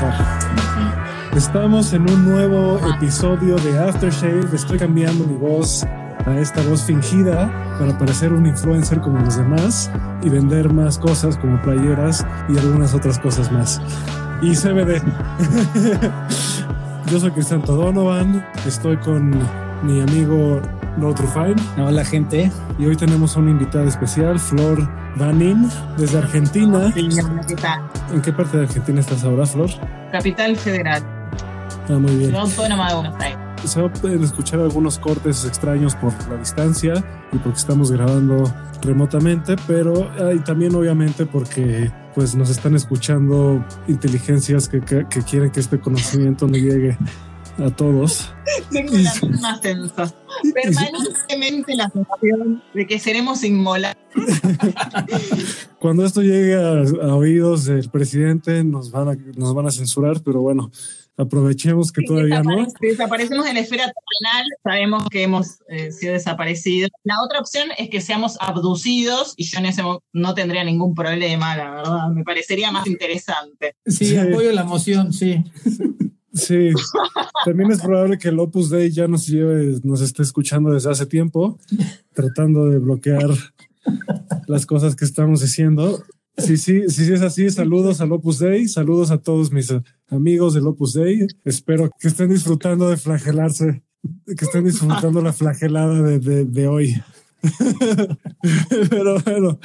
Pues. Estamos en un nuevo episodio de Aftershave. Estoy cambiando mi voz a esta voz fingida para parecer un influencer como los demás y vender más cosas como playeras y algunas otras cosas más. Y CBD. Yo soy Cristian Donovan, estoy con mi amigo Lord Rufine Hola gente. y hoy tenemos una invitada especial, Flor Vanin, desde Argentina. ¿Qué tal? ¿En qué parte de Argentina estás ahora, Flor? Capital Federal, Ah, muy bien. Ciudad Autónoma de Buenos Aires. Se va a poder escuchar algunos cortes extraños por la distancia y porque estamos grabando remotamente, pero ah, y también obviamente porque pues nos están escuchando inteligencias que, que- que quieren que este conocimiento no llegue a todos. Tengo la misma sensación. Permanentemente la sensación de que seremos inmolados. Cuando esto llegue a, a oídos del presidente nos van a, nos van a censurar, pero bueno, aprovechemos que todavía no. Desaparece- Desaparecemos de la esfera terrenal, sabemos que hemos eh, sido desaparecidos. La otra opción es que seamos abducidos y yo en ese momento no tendría ningún problema, la verdad. Me parecería más interesante. Sí, Sí. apoyo la moción, sí. Sí, también es probable que el Opus Dei ya nos lleve, nos esté escuchando desde hace tiempo, tratando de bloquear las cosas que estamos diciendo. Sí, sí, sí, sí es así. Saludos al Opus Dei, saludos a todos mis amigos del Opus Dei. Espero que estén disfrutando de flagelarse, que estén disfrutando la flagelada de, de, de hoy. Pero bueno,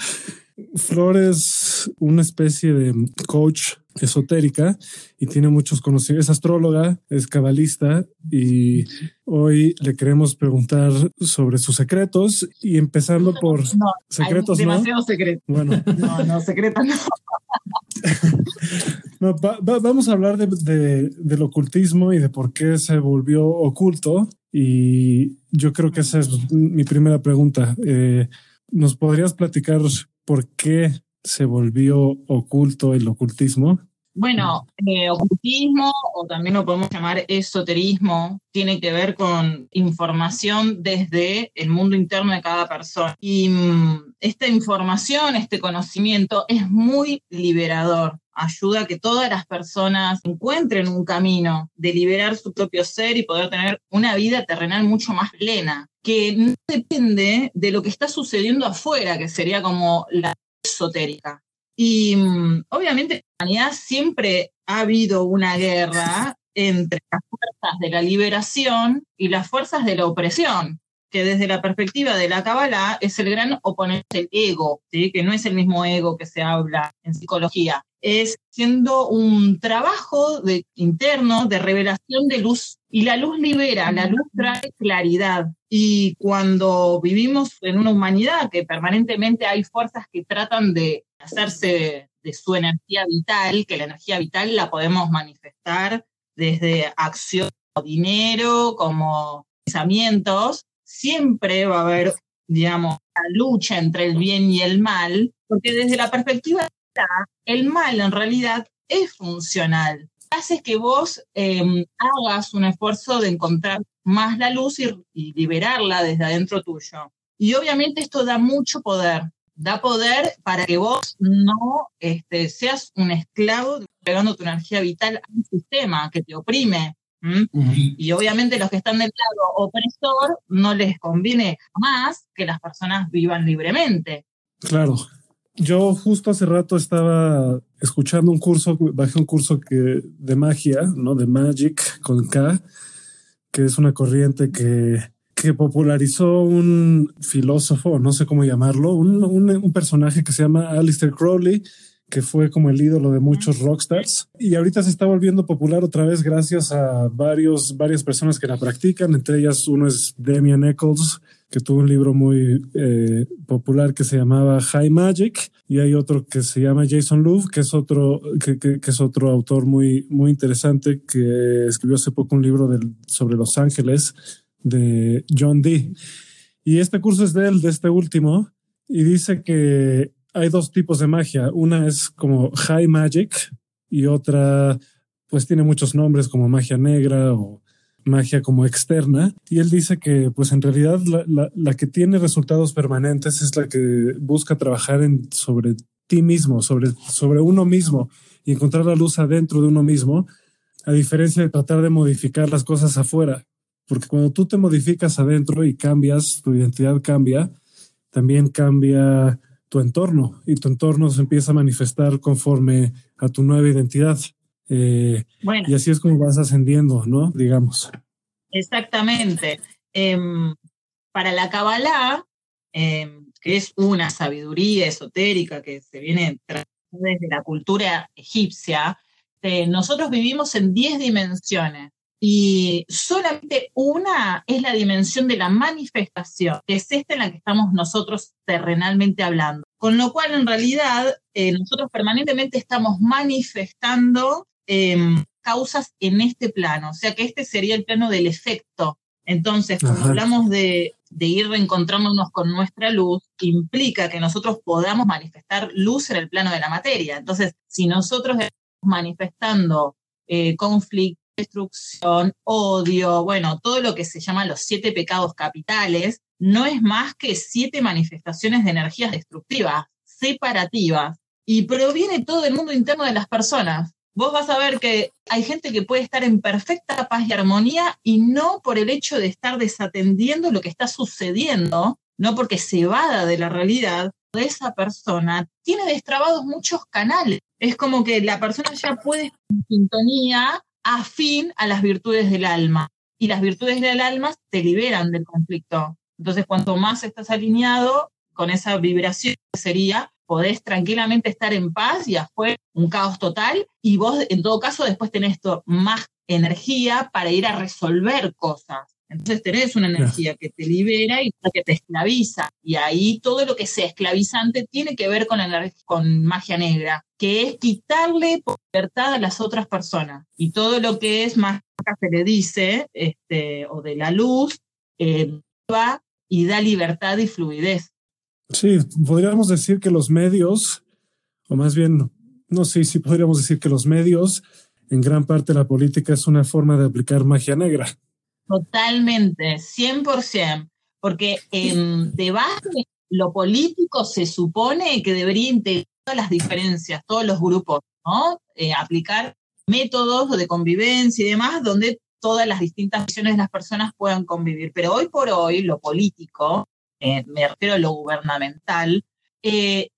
Flor es una especie de coach esotérica y tiene muchos conocimientos. Es astróloga, es cabalista y hoy le queremos preguntar sobre sus secretos y empezando por No, secretos, hay ¿no? demasiado secreto. Bueno, No, no, secreto no. no, va- va- vamos a hablar de, de- del ocultismo y de por qué se volvió oculto. Y yo creo que esa es mi primera pregunta. Eh, ¿Nos podrías platicar por qué se volvió oculto el ocultismo? Bueno, eh, ocultismo o también lo podemos llamar esoterismo, tiene que ver con información desde el mundo interno de cada persona. Y mm, esta información, este conocimiento es muy liberador. Ayuda a que todas las personas encuentren un camino de liberar su propio ser y poder tener una vida terrenal mucho más plena, que no depende de lo que está sucediendo afuera, que sería como la esotérica. Y mm, obviamente en la humanidad siempre ha habido una guerra entre las fuerzas de la liberación y las fuerzas de la opresión, que desde la perspectiva de la Kabbalah es el gran oponente del ego, ¿sí? que no es el mismo ego que se habla en psicología. Es siendo un trabajo de, interno de revelación de luz. Y la luz libera, la luz trae claridad. Y cuando vivimos en una humanidad que permanentemente hay fuerzas que tratan de hacerse de su energía vital, que la energía vital la podemos manifestar desde acción, dinero, como pensamientos, siempre va a haber, digamos, la lucha entre el bien y el mal, porque desde la perspectiva el mal en realidad es funcional. Hace que vos eh, hagas un esfuerzo de encontrar más la luz y, y liberarla desde adentro tuyo. Y obviamente esto da mucho poder, da poder para que vos no este, seas un esclavo pegando tu energía vital a un sistema que te oprime. Y obviamente los que están del lado opresor no les conviene más que las personas vivan libremente. Claro. Yo justo hace rato estaba escuchando un curso, bajé un curso que de magia, ¿no? De Magic con K, que es una corriente que, que popularizó un filósofo, no sé cómo llamarlo, un, un, un personaje que se llama Alistair Crowley, que fue como el ídolo de muchos rockstars. Y ahorita se está volviendo popular otra vez gracias a varios, varias personas que la practican. Entre ellas uno es Damian Eccles, que tuvo un libro muy eh, popular que se llamaba High Magic. Y hay otro que se llama Jason Love, que es otro, que, que, es otro autor muy, muy interesante que escribió hace poco un libro sobre Los Ángeles de John Dee. Y este curso es de él, de este último, y dice que hay dos tipos de magia. Una es como high magic y otra, pues tiene muchos nombres como magia negra o magia como externa. Y él dice que, pues en realidad, la, que tiene resultados permanentes es la que busca trabajar en, sobre ti mismo, sobre, sobre uno mismo y encontrar la luz adentro de uno mismo, a diferencia de tratar de modificar las cosas afuera. Porque cuando tú te modificas adentro y cambias, tu identidad cambia, también cambia tu entorno y tu entorno se empieza a manifestar conforme a tu nueva identidad. Eh, y así es como vas ascendiendo, ¿no? Digamos. Exactamente. Em, para la Kabbalah, em, que es una sabiduría esotérica que se viene desde la cultura egipcia, eh, nosotros vivimos en 10 dimensiones y solamente una es la dimensión de la manifestación, que es esta en la que estamos nosotros terrenalmente hablando. Con lo cual, en realidad, eh, nosotros permanentemente estamos manifestando em, causas en este plano, o sea que este sería el plano del efecto. Entonces, cuando hablamos de, de ir reencontrándonos con nuestra luz, implica que nosotros podamos manifestar luz en el plano de la materia. Entonces, si nosotros estamos manifestando eh, conflicto, destrucción, odio, bueno, todo lo que se llama los siete pecados capitales, no es más que siete manifestaciones de energías destructivas, separativas, y proviene todo del mundo interno de las personas. Vos vas a ver que hay gente que puede estar en perfecta paz y armonía y no por el hecho de estar desatendiendo lo que está sucediendo, no porque se vada de la realidad, de esa persona tiene destrabados muchos canales. Es como que la persona ya puede estar en sintonía afín a las virtudes del alma. Y las virtudes del alma te liberan del conflicto. Entonces, cuanto más estás alineado con esa vibración, sería, podés tranquilamente estar en paz y afuera un caos total. Y vos, en todo caso, después tenés más energía para ir a resolver cosas. Entonces tenés una energía que te libera y que te esclaviza. Y ahí todo lo que sea esclavizante tiene que ver con, con magia negra, que es quitarle libertad a las otras personas. Y todo lo que es magia se le dice, este, o de la luz, eh, va y da libertad y fluidez. Sí, podríamos decir que los medios, o más bien, no sé si podríamos decir que los medios, en gran parte la política es una forma de aplicar magia negra. Totalmente, 100%, porque en debate lo político se supone que debería integrar las diferencias, todos los grupos, ¿no? Eh, aplicar métodos de convivencia y demás donde todas las distintas visiones de las personas puedan convivir. Pero hoy por hoy lo político, eh, me refiero a lo gubernamental, eh,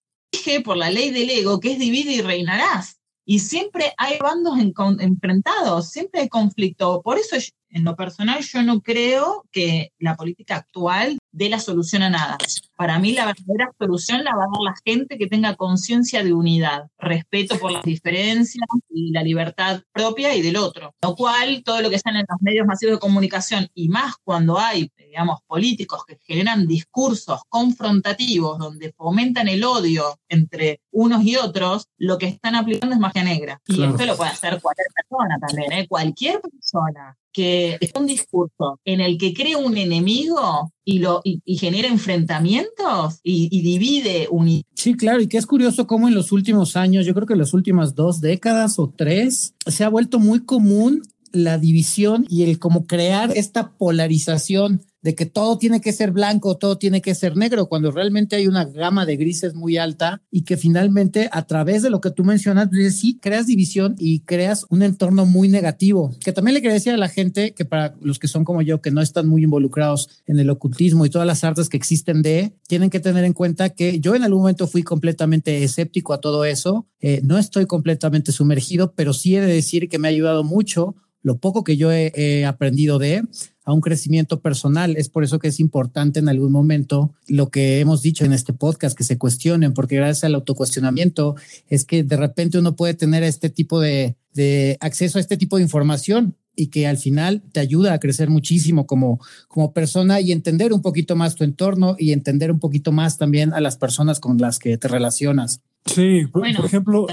por la ley del ego que es divide y reinarás. Y siempre hay bandos enfrentados, siempre hay conflicto. Por eso en lo personal yo no creo que la política actual dé la solución a nada. Para mí la verdadera solución la va a dar la gente que tenga conciencia de unidad, respeto por las diferencias y la libertad propia y del otro. Lo cual todo lo que están en los medios masivos de comunicación y más cuando hay, digamos, políticos que generan discursos confrontativos donde fomentan el odio entre unos y otros, lo que están aplicando es magia negra. Y esto lo puede hacer cualquier persona también, ¿eh? cualquier persona que es un discurso en el que crea un enemigo y, lo, y, genera enfrentamientos y, divide un... Sí, claro, y que es curioso cómo en los últimos años, yo creo que en las últimas dos décadas o tres, se ha vuelto muy común la división y el cómo crear esta polarización de que todo tiene que ser blanco, todo tiene que ser negro, cuando realmente hay una gama de grises muy alta y que finalmente a través de lo que tú mencionas, sí, creas división y creas un entorno muy negativo, que también le quería decir a la gente que para los que son como yo, que no están muy involucrados en el ocultismo y todas las artes que existen de, tienen que tener en cuenta que yo en algún momento fui completamente escéptico a todo eso, eh, no estoy completamente sumergido, pero sí he de decir que me ha ayudado mucho lo poco que yo he, aprendido de a un crecimiento personal. Es por eso que es importante en algún momento lo que hemos dicho en este podcast, que se cuestionen, porque gracias al autocuestionamiento es que de repente uno puede tener este tipo de, de acceso a este tipo de información y que al final te ayuda a crecer muchísimo como, como persona y entender un poquito más tu entorno y entender un poquito más también a las personas con las que te relacionas. Sí, por, ejemplo,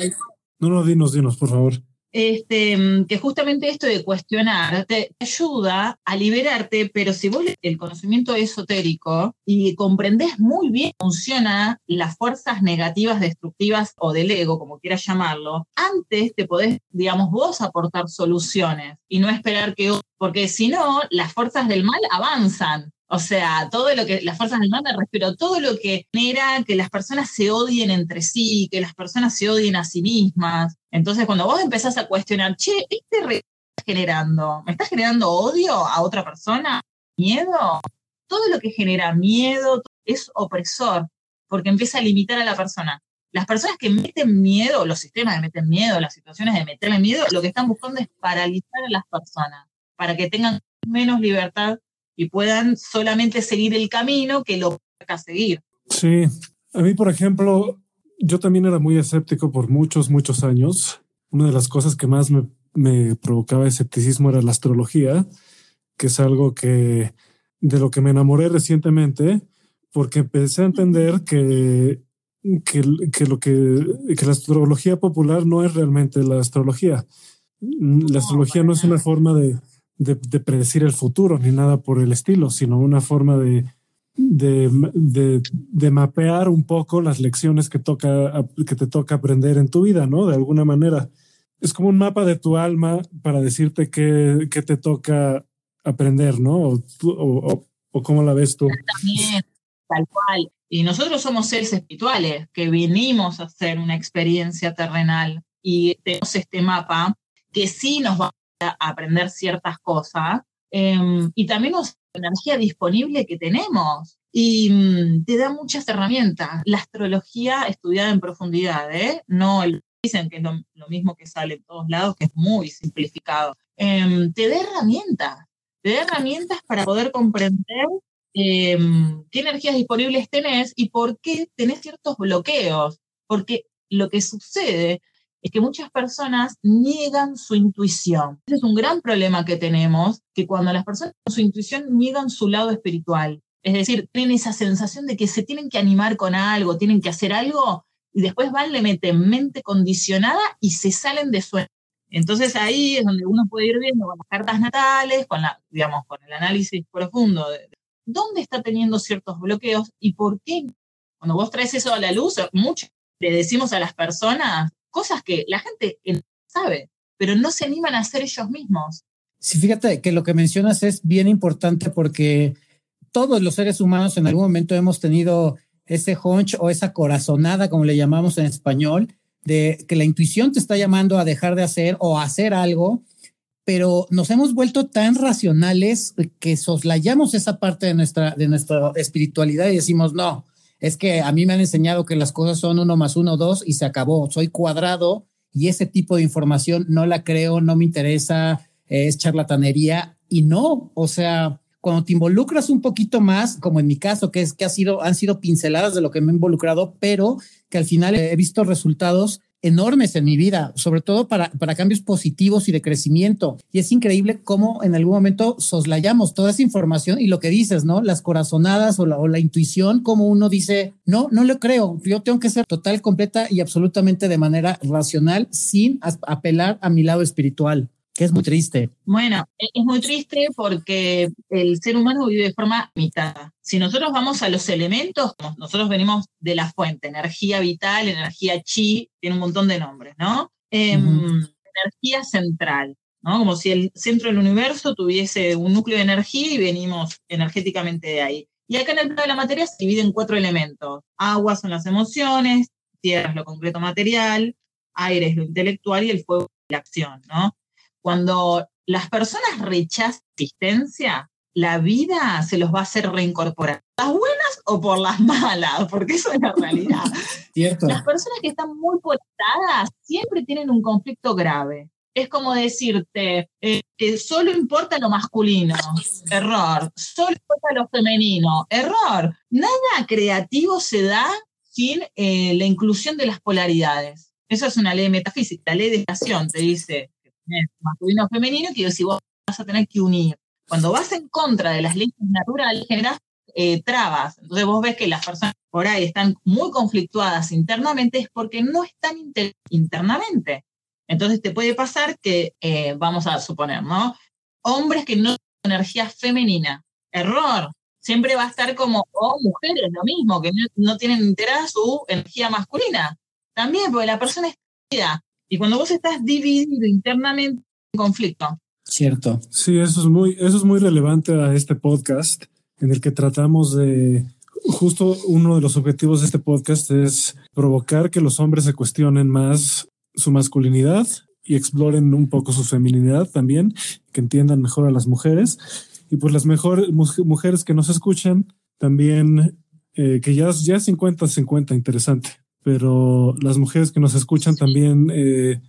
no, no, dinos, dinos, por favor. Este, mm, que justamente esto de cuestionar te, ayuda a liberarte, pero si vos el conocimiento esotérico y comprendés muy bien cómo funcionan las fuerzas negativas, destructivas o del ego, como quieras llamarlo, antes te podés, digamos, vos aportar soluciones y no esperar que, porque si no, las fuerzas del mal avanzan. O sea, todo lo que, las fuerzas del mal me refiero, todo lo que genera que las personas se odien entre sí, que las personas se odien a sí mismas. Entonces, cuando vos empezás a cuestionar, che, ¿qué estás generando? ¿Me estás generando odio a otra persona? ¿Miedo? Todo lo que genera miedo es opresor, porque empieza a limitar a la persona. Las personas que meten miedo, los sistemas que meten miedo, las situaciones de meterle miedo, lo que están buscando es paralizar a las personas, para que tengan menos libertad y puedan solamente seguir el camino que lo a seguir. Sí, a mí, por ejemplo, yo también era muy escéptico por muchos, muchos años. Una de las cosas que más me, me provocaba escepticismo era la astrología, que es algo que de lo que me enamoré recientemente, porque empecé a entender que, que, que lo que, que la astrología popular no es realmente la astrología. La astrología no es una forma de, de, predecir el futuro ni nada por el estilo, sino una forma de, de, de, mapear un poco las lecciones que, toca, que te toca aprender en tu vida, ¿no? De alguna manera. Es como un mapa de tu alma para decirte qué, qué te toca aprender, ¿no? O, o, o, cómo la ves tú. También, tal cual. Y nosotros somos seres espirituales que vinimos a hacer una experiencia terrenal y tenemos este mapa que sí nos va aprender ciertas cosas em, y también la energía disponible que tenemos. Y mm, te da muchas herramientas. La astrología estudiada en profundidad, ¿eh? No dicen que es lo, mismo que sale en todos lados, que es muy simplificado. Em, te da herramientas, te da herramientas para poder comprender em, qué energías disponibles tenés y por qué tenés ciertos bloqueos. Porque lo que sucede es que muchas personas niegan su intuición. Ese es un gran problema que tenemos, que cuando las personas con su intuición niegan su lado espiritual. Es decir, tienen esa sensación de que se tienen que animar con algo, tienen que hacer algo, y después van, le meten mente condicionada y se salen de su... Entonces ahí es donde uno puede ir viendo con las cartas natales, con, la, digamos, con el análisis profundo de, dónde está teniendo ciertos bloqueos y por qué. Cuando vos traes eso a la luz, mucho le decimos a las personas, cosas que la gente sabe, pero no se animan a hacer ellos mismos. Sí, fíjate que lo que mencionas es bien importante porque todos los seres humanos en algún momento hemos tenido ese hunch o esa corazonada, como le llamamos en español, de que la intuición te está llamando a dejar de hacer o hacer algo, pero nos hemos vuelto tan racionales que soslayamos esa parte de nuestra, de nuestra espiritualidad y decimos, no, es que a mí me han enseñado que las cosas son uno más uno, dos y se acabó. Soy cuadrado y ese tipo de información no la creo, no me interesa, es charlatanería y no, o sea, cuando te involucras un poquito más, como en mi caso, que es que ha sido, han sido pinceladas de lo que me he involucrado, pero que al final he visto resultados enormes en mi vida, sobre todo para, para cambios positivos y de crecimiento. Y es increíble cómo en algún momento soslayamos toda esa información y lo que dices, ¿no? Las corazonadas o la, o la intuición, como uno dice, no, no lo creo, yo tengo que ser total, completa y absolutamente de manera racional sin apelar a mi lado espiritual que es muy triste. Bueno, e-, es muy triste porque el ser humano vive de forma limitada. Si nosotros vamos a los elementos, nosotros venimos de la fuente, energía vital, energía chi, tiene un montón de nombres, ¿no? Em, energía central, ¿no? Como si el centro del universo tuviese un núcleo de energía y venimos energéticamente de ahí. Y acá en el plano de la materia se divide en cuatro elementos. Agua son las emociones, tierra es lo concreto material, aire es lo intelectual y el fuego es la acción, ¿no? Cuando las personas rechazan existencia, la vida se los va a hacer reincorporar. ¿Las buenas o por las malas? Porque eso es la realidad. Las personas que están muy polarizadas siempre tienen un conflicto grave. Es como decirte eh, que solo importa lo masculino. Error. Solo importa lo femenino. Error. Nada creativo se da sin eh, la inclusión de las polaridades. Eso es una ley metafísica. La ley de estación te dice masculino o femenino, que si vos vas a tener que unir. Cuando vas en contra de las leyes naturales, generas eh, trabas. Entonces vos ves que las personas por ahí están muy conflictuadas internamente, es porque no están internamente. Entonces te puede pasar que, eh, vamos a suponer, ¿no? Hombres que no tienen energía femenina. Error. Siempre va a estar como, o mujeres, lo mismo, que no, tienen enterada su energía masculina. También, porque la persona es y cuando vos estás dividido internamente, en conflicto. Cierto. Sí, eso es muy, eso es muy relevante a este podcast en el que tratamos de justo uno de los objetivos de este podcast es provocar que los hombres se cuestionen más su masculinidad y exploren un poco su feminidad también, que entiendan mejor a las mujeres. Y pues las mejores mujeres que nos escuchan también, eh, que ya, ya 50-50, interesante pero las mujeres que nos escuchan también, eh,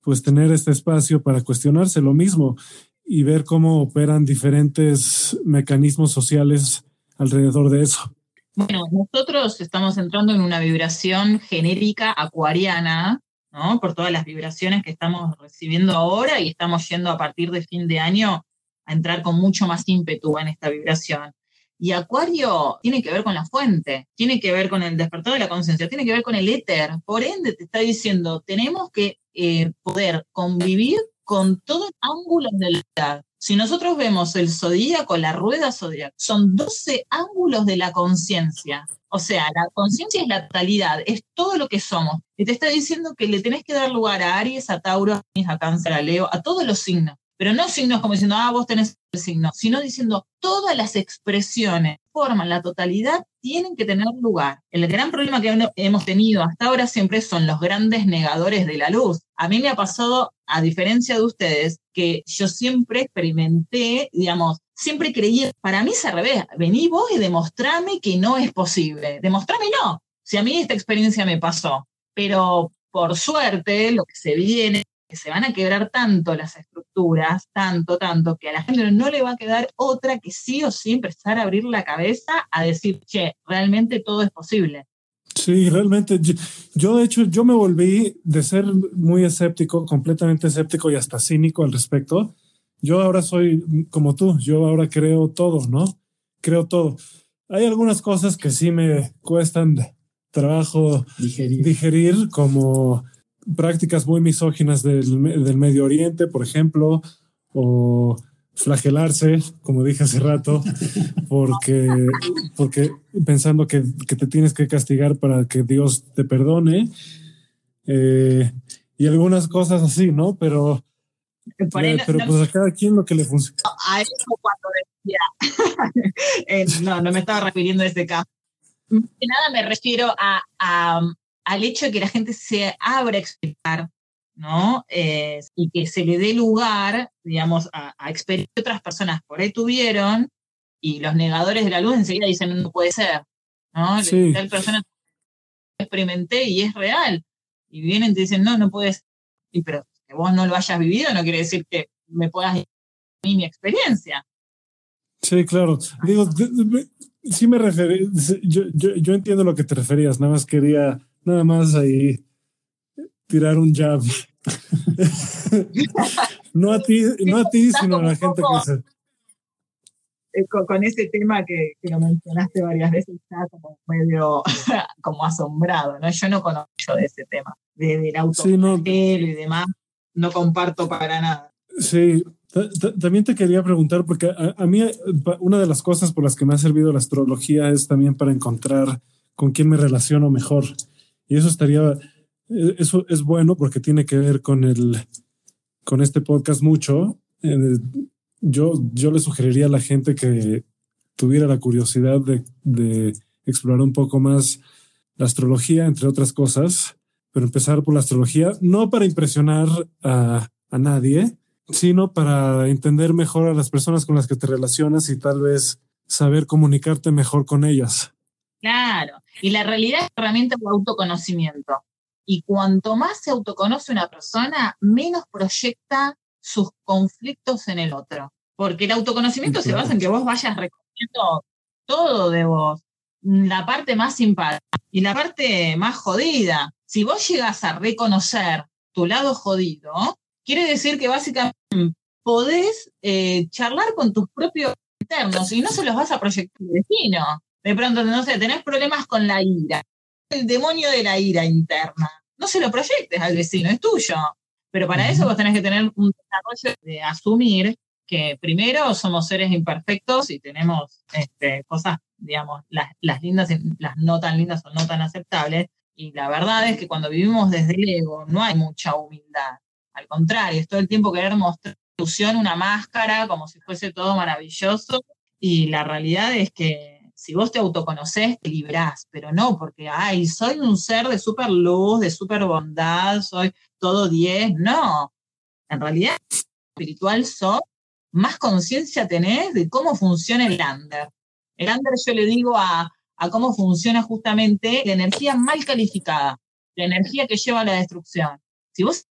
pues tener este espacio para cuestionarse lo mismo y ver cómo operan diferentes mecanismos sociales alrededor de eso. Bueno, nosotros estamos entrando en una vibración genérica acuariana, ¿no? Por todas las vibraciones que estamos recibiendo ahora y estamos yendo a partir de fin de año a entrar con mucho más ímpetu en esta vibración. Y Acuario tiene que ver con la fuente, tiene que ver con el despertar de la conciencia, tiene que ver con el éter. Por ende, te está diciendo, tenemos que eh, poder convivir con todo el ángulo de la realidad. Si nosotros vemos el zodíaco, la rueda zodíaca, son 12 ángulos de la conciencia. O sea, la conciencia es la totalidad, es todo lo que somos. Y te está diciendo que le tenés que dar lugar a Aries, a Tauro, a Cáncer, a Leo, a todos los signos pero no signos como diciendo, ah, vos tenés el signo, sino diciendo todas las expresiones forman la totalidad tienen que tener lugar. El gran problema que hemos tenido hasta ahora siempre son los grandes negadores de la luz. A mí me ha pasado, a diferencia de ustedes, que yo siempre experimenté, digamos, siempre creí, para mí es al revés, vení vos y demostrame que no es posible. Demostrame no. Si a mí esta experiencia me pasó, pero por suerte lo que se viene que se van a quebrar tanto las estructuras, tanto, tanto, que a la gente no le va a quedar otra que sí o sí empezar a abrir la cabeza a decir, che, realmente todo es posible. Sí, realmente. Yo, de hecho, yo me volví de ser muy escéptico, completamente escéptico y hasta cínico al respecto. Yo ahora soy como tú, yo ahora creo todo, ¿no? Creo todo. Hay algunas cosas que sí me cuestan trabajo digerir, digerir como prácticas muy misóginas del, Medio Oriente, por ejemplo, o flagelarse, como dije hace rato, porque, porque pensando que, te tienes que castigar para que Dios te perdone, eh, y algunas cosas así, ¿no? Pero, pero, pues a cada quien lo que le funciona. A eso cuando decía, eh, no, no me estaba refiriendo a ese caso. Nada, me refiero a, al hecho de que la gente se abra a explicar, ¿no? Eh, y que se le dé lugar, digamos, a, a experiencias que otras personas por ahí tuvieron, y los negadores de la luz enseguida dicen, no puede ser, ¿no? Sí. Tal persona experimenté y es real. Y vienen y te dicen, no, no puedes. Y pero que vos no lo hayas vivido no quiere decir que me puedas a mí mi experiencia. Sí, claro. Digo, sí me referí, yo, yo, yo, entiendo lo que te referías, nada más quería nada más ahí tirar un jab. no a ti, no a ti, sino a la gente que se... Eh, con, ese tema que, que, lo mencionaste varias veces, está como medio como asombrado, ¿no? Yo no conozco de ese tema, de, del auto sí, y demás, no comparto para nada. Sí, también te quería preguntar, porque a, a, mí una de las cosas por las que me ha servido la astrología es también para encontrar con quién me relaciono mejor. Y eso estaría, eh, eso es bueno porque tiene que ver con el, con este podcast mucho. yo, yo le sugeriría a la gente que tuviera la curiosidad de, de explorar un poco más la astrología, entre otras cosas, pero empezar por la astrología, no para impresionar a, a nadie, sino para entender mejor a las personas con las que te relacionas y tal vez saber comunicarte mejor con ellas. Claro, y la realidad es herramienta de autoconocimiento. Y cuanto más se autoconoce una persona, menos proyecta sus conflictos en el otro. Porque el autoconocimiento se basa en que vos vayas reconociendo todo de vos, la parte más simpática y la parte más jodida. Si vos llegas a reconocer tu lado jodido, quiere decir que básicamente podés eh, charlar con tus propios internos y no se los vas a proyectar al vecino. De pronto, no sé, tenés problemas con la ira. El demonio de la ira interna. No se lo proyectes al vecino, es tuyo. Pero para eso vos tenés que tener un desarrollo de asumir que primero somos seres imperfectos y tenemos este, cosas, digamos, las, las lindas las no tan lindas o no tan aceptables. Y la verdad es que cuando vivimos desde el ego no hay mucha humildad. Al contrario, es todo el tiempo querer mostrar una máscara, como si fuese todo maravilloso. Y la realidad es que si vos te autoconoces, te librás, pero no porque, ay, soy un ser de super luz, de super bondad, soy todo 10. No. En realidad, espiritual sos, más conciencia tenés de cómo funciona el under. El under yo le digo a, a cómo funciona justamente la energía mal calificada, la energía que lleva a la destrucción. Si vos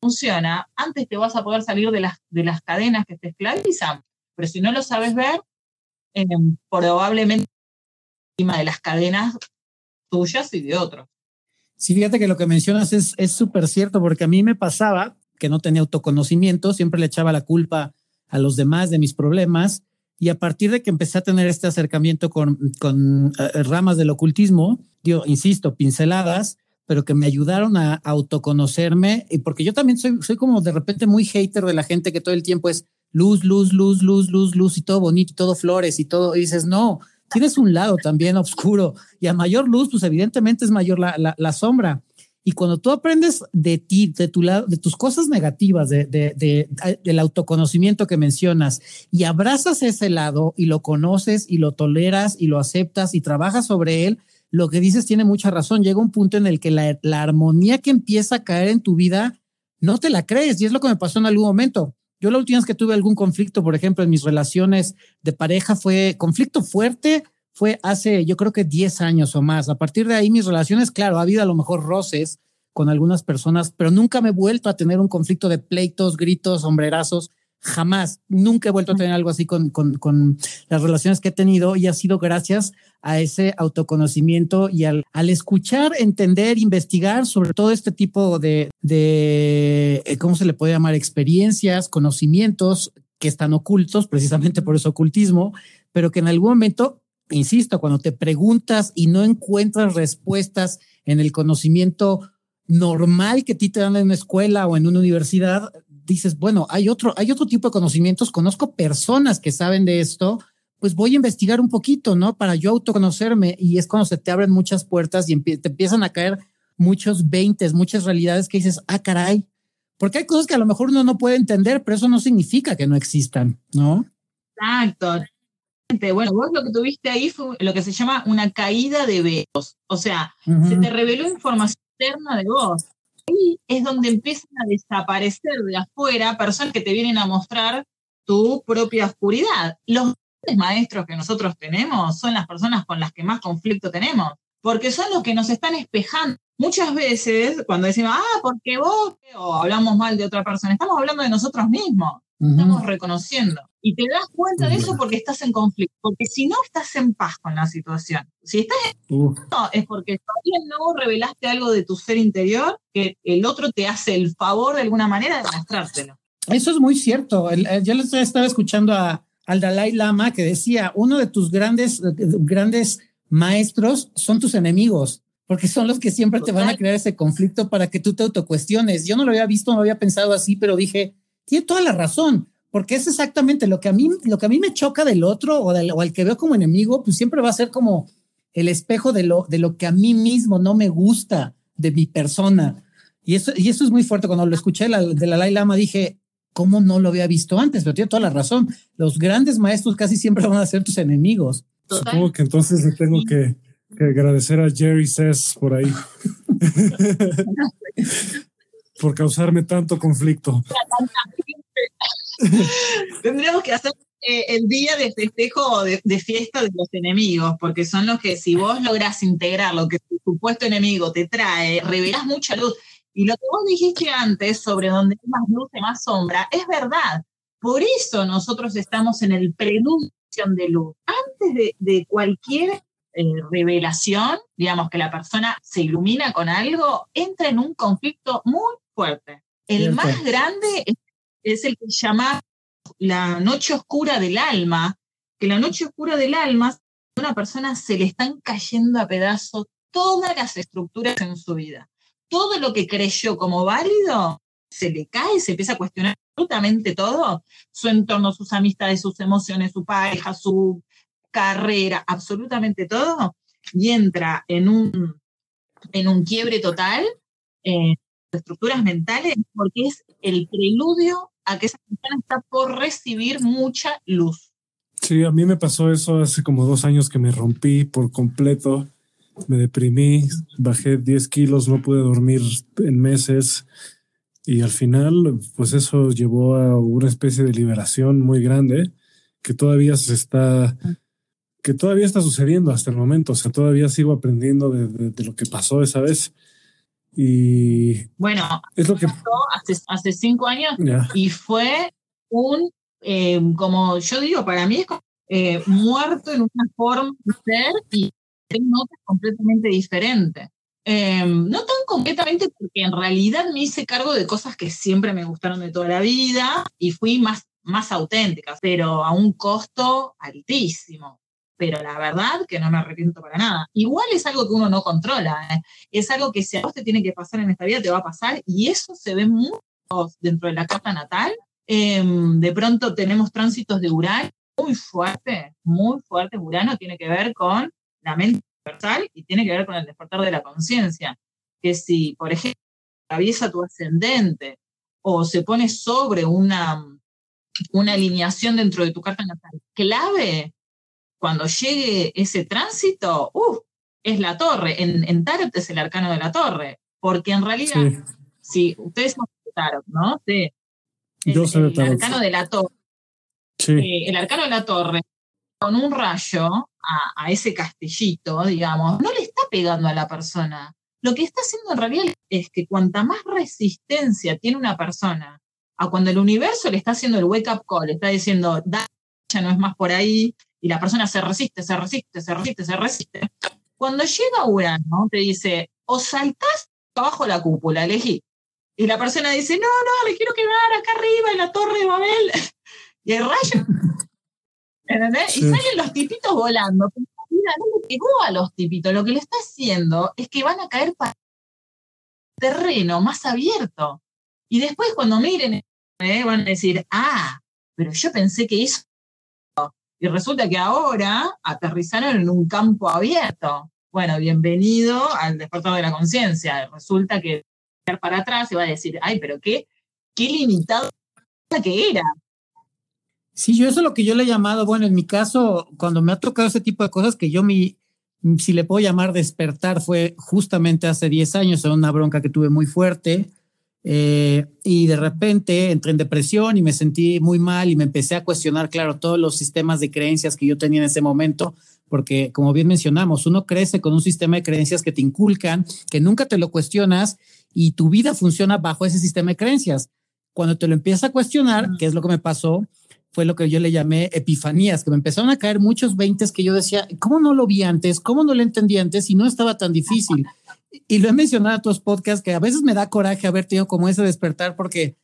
funciona, antes te vas a poder salir de las, de las cadenas que te esclavizan. Pero si no lo sabes ver, eh, probablemente encima de las cadenas tuyas y de otros. Sí, fíjate que lo que mencionas es súper cierto, porque a mí me pasaba que no tenía autoconocimiento, siempre le echaba la culpa a los demás de mis problemas, y a partir de que empecé a tener este acercamiento con, con uh, ramas del ocultismo, yo insisto, pinceladas, pero que me ayudaron a autoconocerme, y porque yo también soy, soy como de repente muy hater de la gente que todo el tiempo es luz, luz, luz, luz, luz, luz y todo bonito, y todo flores y todo, y dices, no, tienes un lado también oscuro y a mayor luz, pues evidentemente es mayor la, la, sombra. Y cuando tú aprendes de ti, de tu lado, de tus cosas negativas, de, de, de, del autoconocimiento que mencionas, y abrazas ese lado y lo conoces y lo toleras y lo aceptas y trabajas sobre él, lo que dices tiene mucha razón. Llega un punto en el que la, la, armonía que empieza a caer en tu vida no te la crees. Y es lo que me pasó en algún momento. Yo la última vez que tuve algún conflicto, por ejemplo, en mis relaciones de pareja fue conflicto fuerte, fue hace yo creo que 10 años o más. A partir de ahí mis relaciones, claro, ha habido a lo mejor roces con algunas personas, pero nunca me he vuelto a tener un conflicto de pleitos, gritos, sombrerazos jamás, nunca he vuelto a tener algo así con, con, con, las relaciones que he tenido y ha sido gracias a ese autoconocimiento y al, al escuchar, entender, investigar sobre todo este tipo de, de, eh, ¿cómo se le puede llamar? Experiencias, conocimientos que están ocultos, precisamente por eso ocultismo, pero que en algún momento, insisto, cuando te preguntas y no encuentras respuestas en el conocimiento normal que a ti te dan en una escuela o en una universidad, dices, bueno, hay otro, hay otro tipo de conocimientos, conozco personas que saben de esto, pues voy a investigar un poquito, ¿no? Para yo autoconocerme y es cuando se te abren muchas puertas y te empiezan a caer muchos veintes, muchas realidades que dices, ah, caray, porque hay cosas que a lo mejor uno no puede entender, pero eso no significa que no existan, ¿no? Exacto. Bueno, vos lo que tuviste ahí fue lo que se llama una caída de velos, o sea, uh -huh. se te reveló información interna de vos ahí es donde empiezan a desaparecer de afuera personas que te vienen a mostrar tu propia oscuridad. Los maestros que nosotros tenemos son las personas con las que más conflicto tenemos, porque son los que nos están espejando. Muchas veces, cuando decimos, ah, porque vos, o hablamos mal de otra persona, estamos hablando de nosotros mismos, uh -huh. estamos reconociendo. Y te das cuenta de eso porque estás en conflicto, porque si no estás en paz con la situación, si estás en uh. no, es porque todavía no revelaste algo de tu ser interior que el otro te hace el favor de alguna manera de mostrártelo. Eso es muy cierto. Yo les estaba escuchando a, al Dalai Lama que decía, uno de tus grandes, grandes maestros son tus enemigos, porque son los que siempre Total. te van a crear ese conflicto para que tú te autocuestiones. Yo no lo había visto, no había pensado así, pero dije, tiene toda la razón porque es exactamente lo que a mí, lo que a mí me choca del otro o, del, o al que veo como enemigo, pues siempre va a ser como el espejo de lo, de lo que a mí mismo no me gusta de mi persona. Y eso, y eso es muy fuerte. Cuando lo escuché la, de la Dalai Lama, dije, ¿cómo no lo había visto antes? Pero tiene toda la razón. Los grandes maestros casi siempre van a ser tus enemigos. Total. Supongo que entonces le tengo que, que agradecer a Jerry Cess por ahí. por causarme tanto conflicto. Tendríamos que hacer eh, el día de festejo de, de, fiesta de los enemigos, porque son los que si vos lográs integrar lo que tu supuesto enemigo te trae, revelás mucha luz. Y lo que vos dijiste antes sobre donde hay más luz y más sombra, es verdad. Por eso nosotros estamos en el preludio de luz. Antes de, de cualquier eh, revelación, digamos que la persona se ilumina con algo, entra en un conflicto muy fuerte. El más grande es es el que llama la noche oscura del alma, que la noche oscura del alma, a una persona se le están cayendo a pedazos todas las estructuras en su vida. Todo lo que creyó como válido se le cae, se empieza a cuestionar absolutamente todo, su entorno, sus amistades, sus emociones, su pareja, su carrera, absolutamente todo, y entra en un, en un quiebre total en estructuras mentales porque es el preludio a que esa persona está por recibir mucha luz. Sí, a mí me pasó eso hace como dos años que me rompí por completo, me deprimí, bajé 10 kilos, no pude dormir en meses y al final, pues eso llevó a una especie de liberación muy grande que todavía se está, que todavía está sucediendo hasta el momento. O sea, todavía sigo aprendiendo de, lo que pasó esa vez. Y bueno, es lo que hace, hace cinco años y fue un, eh, como yo digo, para mí es como, eh, muerto en una forma de ser y en notas completamente diferente. Em, no tan completamente porque en realidad me hice cargo de cosas que siempre me gustaron de toda la vida y fui más, más auténtica, pero a un costo altísimo. Pero la verdad que no me arrepiento para nada. Igual es algo que uno no controla, ¿eh? es algo que si a vos te tiene que pasar en esta vida, te va a pasar y eso se ve mucho dentro de la carta natal. Em, de pronto tenemos tránsitos de Urano muy fuerte, muy fuerte. Urano tiene que ver con la mente y tiene que ver con el despertar de la conciencia. Que si, por ejemplo, atraviesa tu ascendente o se pone sobre una, una alineación dentro de tu carta natal clave, cuando llegue ese tránsito, uh, es la torre. En, en, Tarot es el arcano de la torre, porque en realidad, si ustedes son Tarot, ¿no? Sí. Yo soy el, arcano de la torre. Sí. Eh, el arcano de la torre, con un rayo, a, ese castillito, digamos, no le está pegando a la persona. Lo que está haciendo en realidad es que cuanta más resistencia tiene una persona a cuando el universo le está haciendo el wake up call, le está diciendo, ya no es más por ahí, y la persona se resiste, se resiste, se resiste, se resiste. Cuando llega Urano, te dice, o saltás abajo la cúpula, elegí. Y la persona dice, no, no, me quiero quedar acá arriba en la torre de Babel. Y el rayo y salen los tipitos volando. Mira, no le pegó a los tipitos. Lo que le está haciendo es que van a caer para terreno más abierto. Y después cuando miren, eh, van a decir, ah, pero yo pensé que eso. Y resulta que ahora aterrizaron en un campo abierto. Bueno, bienvenido al despertar de la conciencia. Resulta que para atrás y va a decir, ay, pero qué, qué limitado que era. Sí, yo eso es lo que yo le he llamado, bueno, en mi caso, cuando me ha tocado ese tipo de cosas que yo mi, si le puedo llamar despertar, fue justamente hace 10 años, en una bronca que tuve muy fuerte. Eh, y de repente entré en depresión y me sentí muy mal y me empecé a cuestionar, claro, todos los sistemas de creencias que yo tenía en ese momento, porque como bien mencionamos, uno crece con un sistema de creencias que te inculcan, que nunca te lo cuestionas y tu vida funciona bajo ese sistema de creencias. Cuando te lo empiezas a cuestionar, que es lo que me pasó, fue lo que yo le llamé epifanías, que me empezaron a caer muchos veintes que yo decía, ¿cómo no lo vi antes? ¿Cómo no lo entendí antes? Y no estaba tan difícil. Y lo he mencionado a tus podcasts que a veces me da coraje haber tenido como ese despertar porque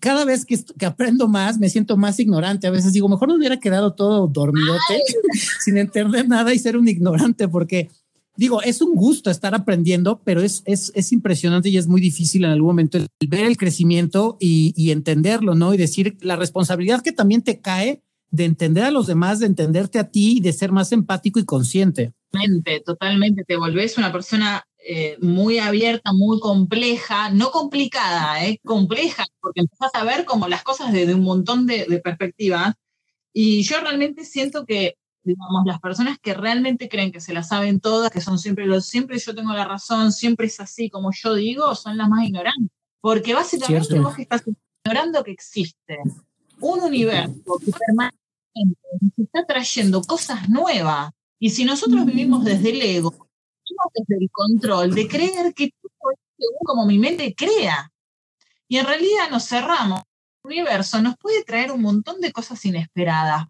cada vez que, que, aprendo más, me siento más ignorante. A veces digo, mejor no hubiera quedado todo dormidote sin entender nada y ser un ignorante porque digo, es un gusto estar aprendiendo, pero es, es, es impresionante y es muy difícil en algún momento ver el crecimiento y, y, entenderlo, ¿no? Y decir la responsabilidad que también te cae de entender a los demás, de entenderte a ti y de ser más empático y consciente. Totalmente, totalmente. Te volvés una persona eh, muy abierta, muy compleja, no complicada, eh, compleja, porque empezás a ver como las cosas desde un montón de, de perspectivas. Y yo realmente siento que digamos, las personas que realmente creen que se la saben todas, que son siempre los, siempre yo tengo la razón, siempre es así como yo digo, son las más ignorantes. Porque básicamente vos que estás ignorando que existe un universo que permanentemente está trayendo cosas nuevas. Y si nosotros vivimos desde el ego, vivimos desde el control de creer que todo es según como mi mente crea. Y en realidad nos cerramos. El universo nos puede traer un montón de cosas inesperadas,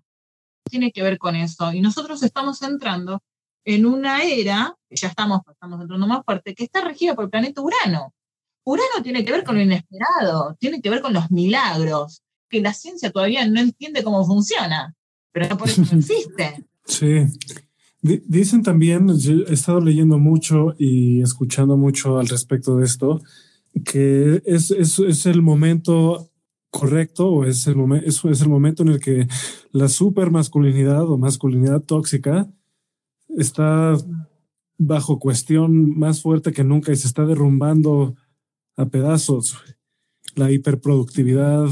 tiene que ver con eso. Y nosotros estamos entrando en una era, ya estamos, estamos entrando más fuerte, que está regida por el planeta Urano. Urano tiene que ver con lo inesperado, tiene que ver con los milagros, que la ciencia todavía no entiende cómo funciona, pero no por eso no existe. Sí. dicen también, he estado leyendo mucho y escuchando mucho al respecto de esto, que es, es, es el momento correcto o es el, momento es, es el momento en el que la supermasculinidad o masculinidad tóxica está bajo cuestión más fuerte que nunca y se está derrumbando a pedazos. La hiperproductividad,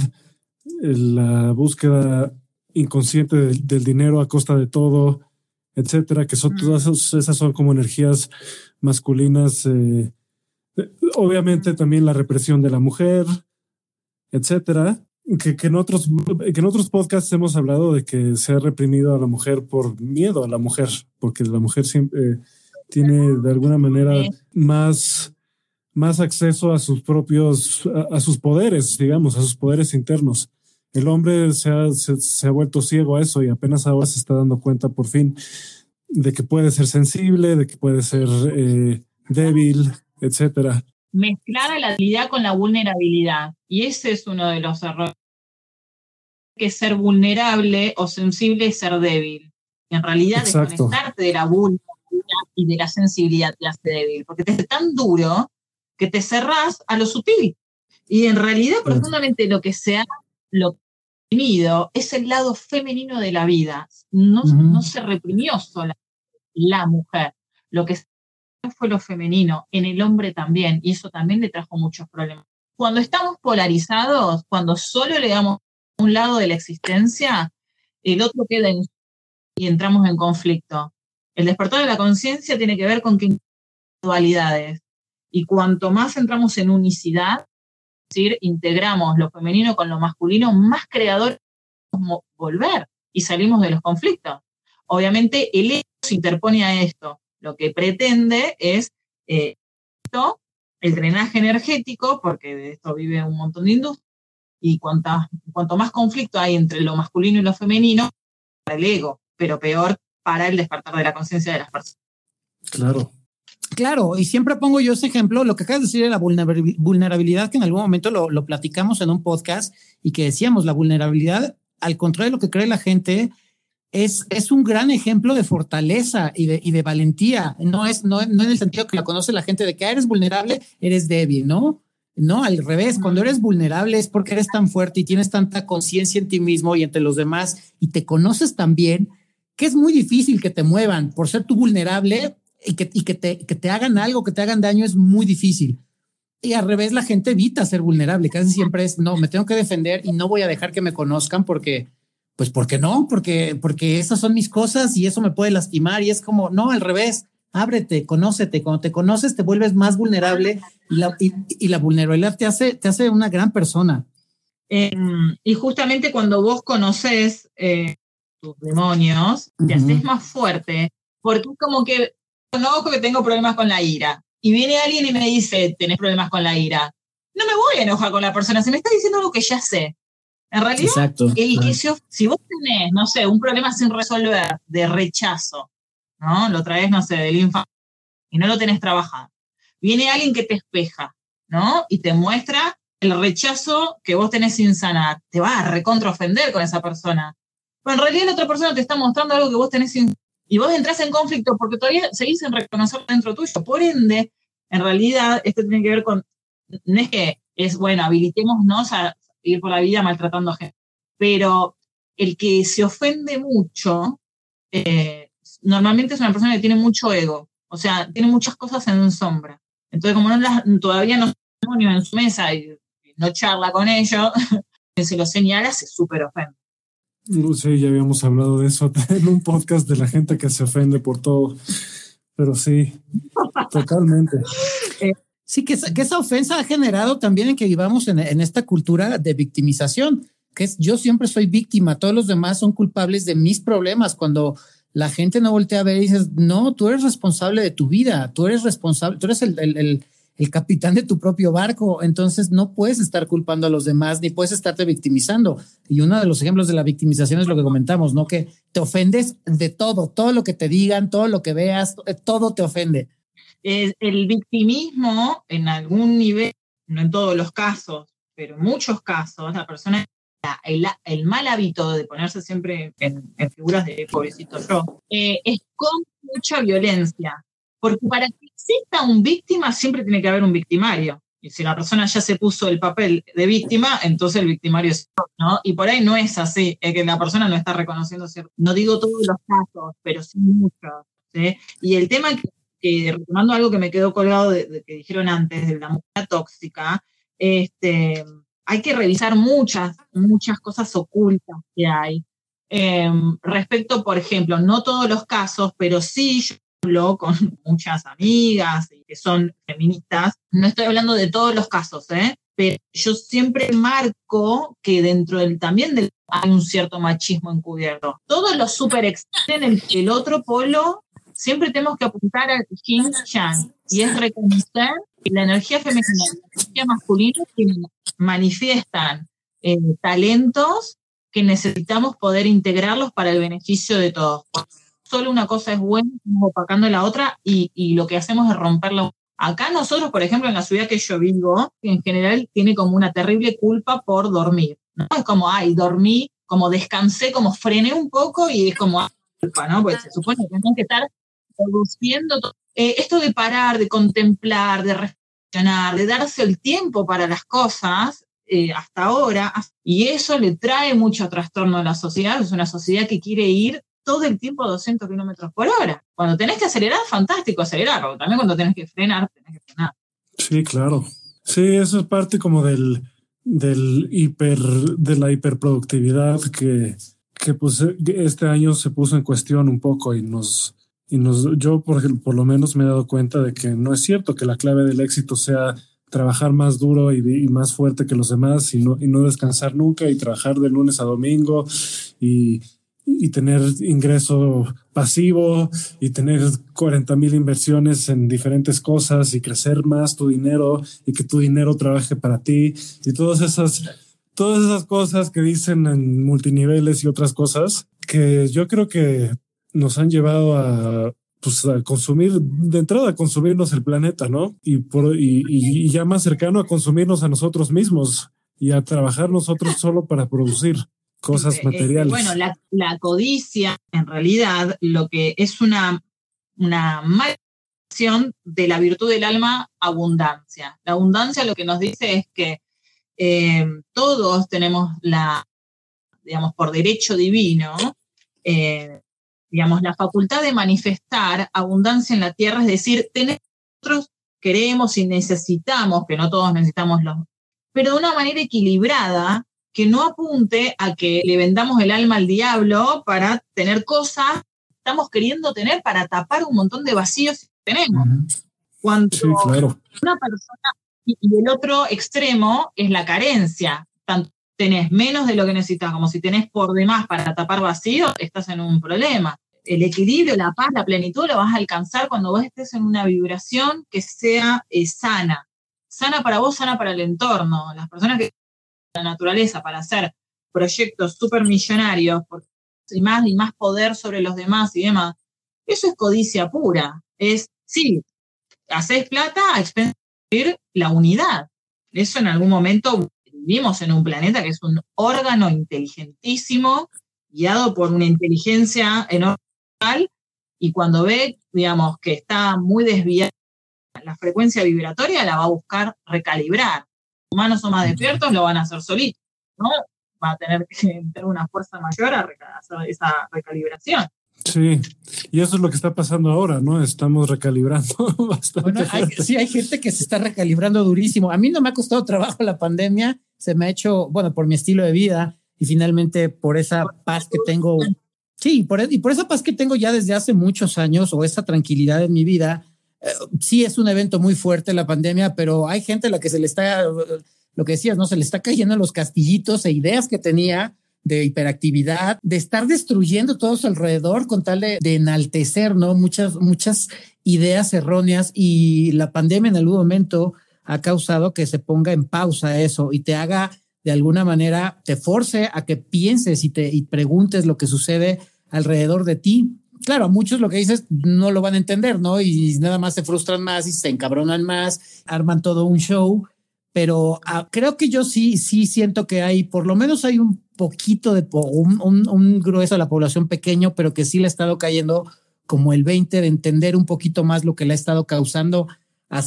la búsqueda inconsciente del, del dinero a costa de todo, etcétera, que son todas esas son como energías masculinas. Eh, obviamente también la represión de la mujer, etcétera. Que, que, en otros, que en otros podcasts hemos hablado de que se ha reprimido a la mujer por miedo a la mujer, porque la mujer siempre tiene de alguna manera más, más acceso a sus propios, a, a, sus poderes, digamos, a sus poderes internos. El hombre se ha, se, se ha vuelto ciego a eso y apenas ahora se está dando cuenta por fin de que puede ser sensible, de que puede ser eh, débil, etcétera mezclar la habilidad con la vulnerabilidad. Y ese es uno de los errores. Que ser vulnerable o sensible es ser débil. En realidad, Exacto. desconectarte de la vulnerabilidad y de la sensibilidad te hace débil, porque te hace tan duro que te cerrás a lo sutil. Y en realidad, sí. profundamente, lo que se ha lo reprimido es el lado femenino de la vida. No, uh -huh. no se reprimió sola la mujer. Lo que fue lo femenino, en el hombre también, y eso también le trajo muchos problemas. Cuando estamos polarizados, cuando solo le damos un lado de la existencia, el otro queda en, y entramos en conflicto. El despertar de la conciencia tiene que ver con que dualidades. Y cuanto más entramos en unicidad, es decir, integramos lo femenino con lo masculino, más creador volver y salimos de los conflictos. Obviamente el ego se interpone a esto lo que pretende es eh, esto, el drenaje energético, porque de esto vive un montón de industrias, y cuanta, cuanto más conflicto hay entre lo masculino y lo femenino, para el ego, pero peor para el despertar de la conciencia de las personas. Claro. Claro, y siempre pongo yo ese ejemplo, lo que acabas de decir de la vulnerabilidad, que en algún momento lo, lo platicamos en un podcast y que decíamos, la vulnerabilidad, al contrario de lo que cree la gente, es, es un gran ejemplo de fortaleza y de, y de valentía. No es no, no en el sentido que lo conoce la gente de que ah, eres vulnerable, eres débil, ¿no? No, al revés, cuando eres vulnerable es porque eres tan fuerte y tienes tanta conciencia en ti mismo y entre los demás y te conoces tan bien que es muy difícil que te muevan por ser tú vulnerable y que, y que, te, que te hagan algo, que te hagan daño es muy difícil. Y al revés, la gente evita ser vulnerable, casi siempre es, no, me tengo que defender y no voy a dejar que me conozcan porque pues ¿por qué no? Porque, porque esas son mis cosas y eso me puede lastimar y es como, no, al revés, ábrete, conócete, cuando te conoces te vuelves más vulnerable y la, y, y la vulnerabilidad te hace, te hace una gran persona. Eh, y justamente cuando vos conoces eh, tus demonios, te uh -huh. haces más fuerte, porque es como que conozco que tengo problemas con la ira y viene alguien y me dice, tenés problemas con la ira. No me voy a enojar con la persona, se me está diciendo algo que ya sé. En realidad, Exacto. el se, si vos tenés, no sé, un problema sin resolver de rechazo, ¿no? Lo traes, no sé, del infancia y no lo tenés trabajado. Viene alguien que te espeja, ¿no? Y te muestra el rechazo que vos tenés sin sanar. Te va a recontraofender con esa persona. Pero en realidad la otra persona te está mostrando algo que vos tenés sin... Y vos entras en conflicto porque todavía seguís en reconocer dentro tuyo. Por ende, en realidad, esto tiene que ver con... No es que es, bueno, habilitémonos a ir por la vida maltratando a gente. Pero el que se ofende mucho, eh, normalmente es una persona que tiene mucho ego, o sea, tiene muchas cosas en sombra. Entonces, como no las, todavía no en su mesa y, no charla con ellos, se lo señala, se súper ofende. No sé, ya habíamos hablado de eso en un podcast de la gente que se ofende por todo. Pero sí, totalmente. Eh, Sí, que, esa ofensa ha generado también en que vivamos en, esta cultura de victimización, que es yo siempre soy víctima, todos los demás son culpables de mis problemas. Cuando la gente no voltea a ver y dices, no, tú eres responsable de tu vida, tú eres responsable, tú eres el, el, capitán de tu propio barco, entonces no puedes estar culpando a los demás ni puedes estarte victimizando. Y uno de los ejemplos de la victimización es lo que comentamos, ¿no? Que te ofendes de todo, todo lo que te digan, todo lo que veas, todo te ofende el victimismo en algún nivel, no en todos los casos, pero en muchos casos, la persona, el, mal hábito de ponerse siempre en, figuras de pobrecito yo, eh, es con mucha violencia. Porque para que exista un víctima siempre tiene que haber un victimario. Y si la persona ya se puso el papel de víctima, entonces el victimario es ¿no? Y por ahí no es así, es que la persona no está reconociendo cierto. No digo todos los casos, pero sí muchos. Y el tema que, retomando algo que me quedó colgado de, que dijeron antes, de la mujer tóxica, este, hay que revisar muchas, muchas cosas ocultas que hay. Em, respecto, por ejemplo, no todos los casos, pero sí yo hablo con muchas amigas que son feministas. No estoy hablando de todos los casos, ¿eh? pero yo siempre marco que dentro del también del, hay un cierto machismo encubierto. Todos los super el, el otro polo, siempre tenemos que apuntar al yin yang y es reconocer que la energía femenina y la energía masculina manifiestan eh, talentos que necesitamos poder integrarlos para el beneficio de todos. Solo una cosa es buena, opacando la otra y, y lo que hacemos es romperla. Acá nosotros, por ejemplo, en la ciudad que yo vivo, en general tiene como una terrible culpa por dormir. ¿no? Es como, ay, dormí, como descansé, como frené un poco y es como, culpa, ¿no? Porque se supone que tenemos que estar produciendo eh, esto de parar, de contemplar, de reflexionar, de darse el tiempo para las cosas, eh, hasta ahora, y eso le trae mucho trastorno a la sociedad. Es una sociedad que quiere ir todo el tiempo a 200 kilómetros por hora. Cuando tenés que acelerar, fantástico acelerar, pero también cuando tenés que frenar, tenés que frenar. Sí, claro. Sí, eso es parte como del, del hiper, de la hiperproductividad que, que pues este año se puso en cuestión un poco y nos, y nos, yo por, por lo menos me he dado cuenta de que no es cierto que la clave del éxito sea trabajar más duro y, más fuerte que los demás y no, y no descansar nunca y trabajar de lunes a domingo y, y tener ingreso pasivo y tener 40 mil inversiones en diferentes cosas y crecer más tu dinero y que tu dinero trabaje para ti y todas esas, todas esas cosas que dicen en multiniveles y otras cosas que yo creo que nos han llevado a pues a consumir, de entrada a consumirnos el planeta, ¿no? Y, por, y, ya más cercano a consumirnos a nosotros mismos y a trabajar nosotros solo para producir cosas este, materiales. bueno, la, codicia, en realidad, lo que es una, una maldición de la virtud del alma, abundancia. La abundancia lo que nos dice es que eh, todos tenemos la, digamos, por derecho divino, eh, digamos, la facultad de manifestar abundancia en la tierra, es decir, nosotros queremos y necesitamos, que no todos necesitamos los, pero de una manera equilibrada, que no apunte a que le vendamos el alma al diablo para tener cosas que estamos queriendo tener para tapar un montón de vacíos que tenemos. Cuando una persona y, el otro extremo es la carencia. Tanto tenés menos de lo que necesitas como si tenés por demás para tapar vacíos, estás en un problema el equilibrio, la paz, la plenitud lo vas a alcanzar cuando vos estés en una vibración que sea eh, sana. Sana para vos, sana para el entorno. Las personas que la naturaleza para hacer proyectos súper millonarios y más y más poder sobre los demás y demás, eso es codicia pura. Es, sí, haces plata a expensar la unidad. Eso en algún momento vivimos en un planeta que es un órgano inteligentísimo, guiado por una inteligencia enorme y cuando ve, digamos, que está muy desviada la frecuencia vibratoria, la va a buscar recalibrar. Los humanos son más despiertos, lo van a hacer solitos, ¿no? Va a tener que tener una fuerza mayor a hacer esa recalibración. Sí, y eso es lo que está pasando ahora, ¿no? Estamos recalibrando bastante. sí, hay gente que se está recalibrando durísimo. A mí no me ha costado trabajo la pandemia, se me ha hecho, bueno, por mi estilo de vida y finalmente por esa paz que tengo Sí, por, y por esa paz que tengo ya desde hace muchos años o esa tranquilidad en mi vida, eh, sí es un evento muy fuerte la pandemia, pero hay gente a la que se le está, lo que decías, ¿no? Se le está cayendo los castillitos e ideas que tenía de hiperactividad, de estar destruyendo todo su alrededor con tal de, de, enaltecer, ¿no? Muchas, muchas ideas erróneas y la pandemia en algún momento ha causado que se ponga en pausa eso y te haga de alguna manera, te force a que pienses y te y preguntes lo que sucede alrededor de ti. Claro, a muchos lo que dices no lo van a entender, ¿no? Y nada más se frustran más y se encabronan más, arman todo un show, pero ah, creo que yo sí, sí siento que hay, por lo menos hay un poquito de, un, un, grueso de la población pequeño, pero que sí le ha estado cayendo como el 20 de entender un poquito más lo que le ha estado causando,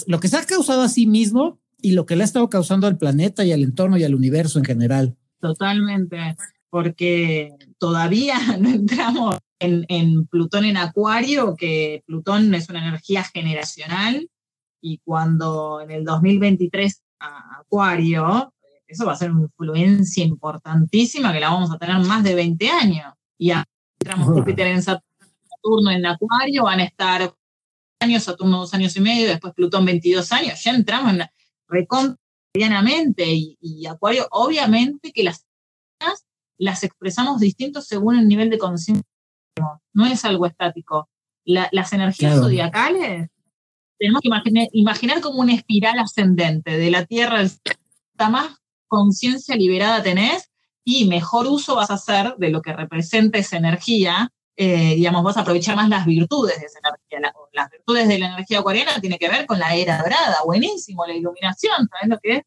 lo que se ha causado a sí mismo y lo que le ha estado causando al planeta y al entorno y al universo en general. Totalmente, porque todavía no entramos en, en Plutón en Acuario, que Plutón es una energía generacional y cuando en el 2023 a Acuario, eso va a ser una influencia importantísima que la vamos a tener más de 20 años. Y entramos Júpiter en Saturno en Acuario, van a estar años, Saturno dos años y medio, después Plutón 22 años, ya entramos en recontinuamente y, y Acuario, obviamente que las las expresamos distintos según el nivel de conciencia. No es algo estático. las energías zodiacales tenemos que imaginar, imaginar, como una espiral ascendente de la Tierra. más conciencia liberada tenés y mejor uso vas a hacer de lo que representa esa energía. Eh, digamos, vas a aprovechar más las virtudes de esa energía. las virtudes de la energía acuariana tiene que ver con la era dorada, buenísimo, la iluminación, ¿sabes lo que es?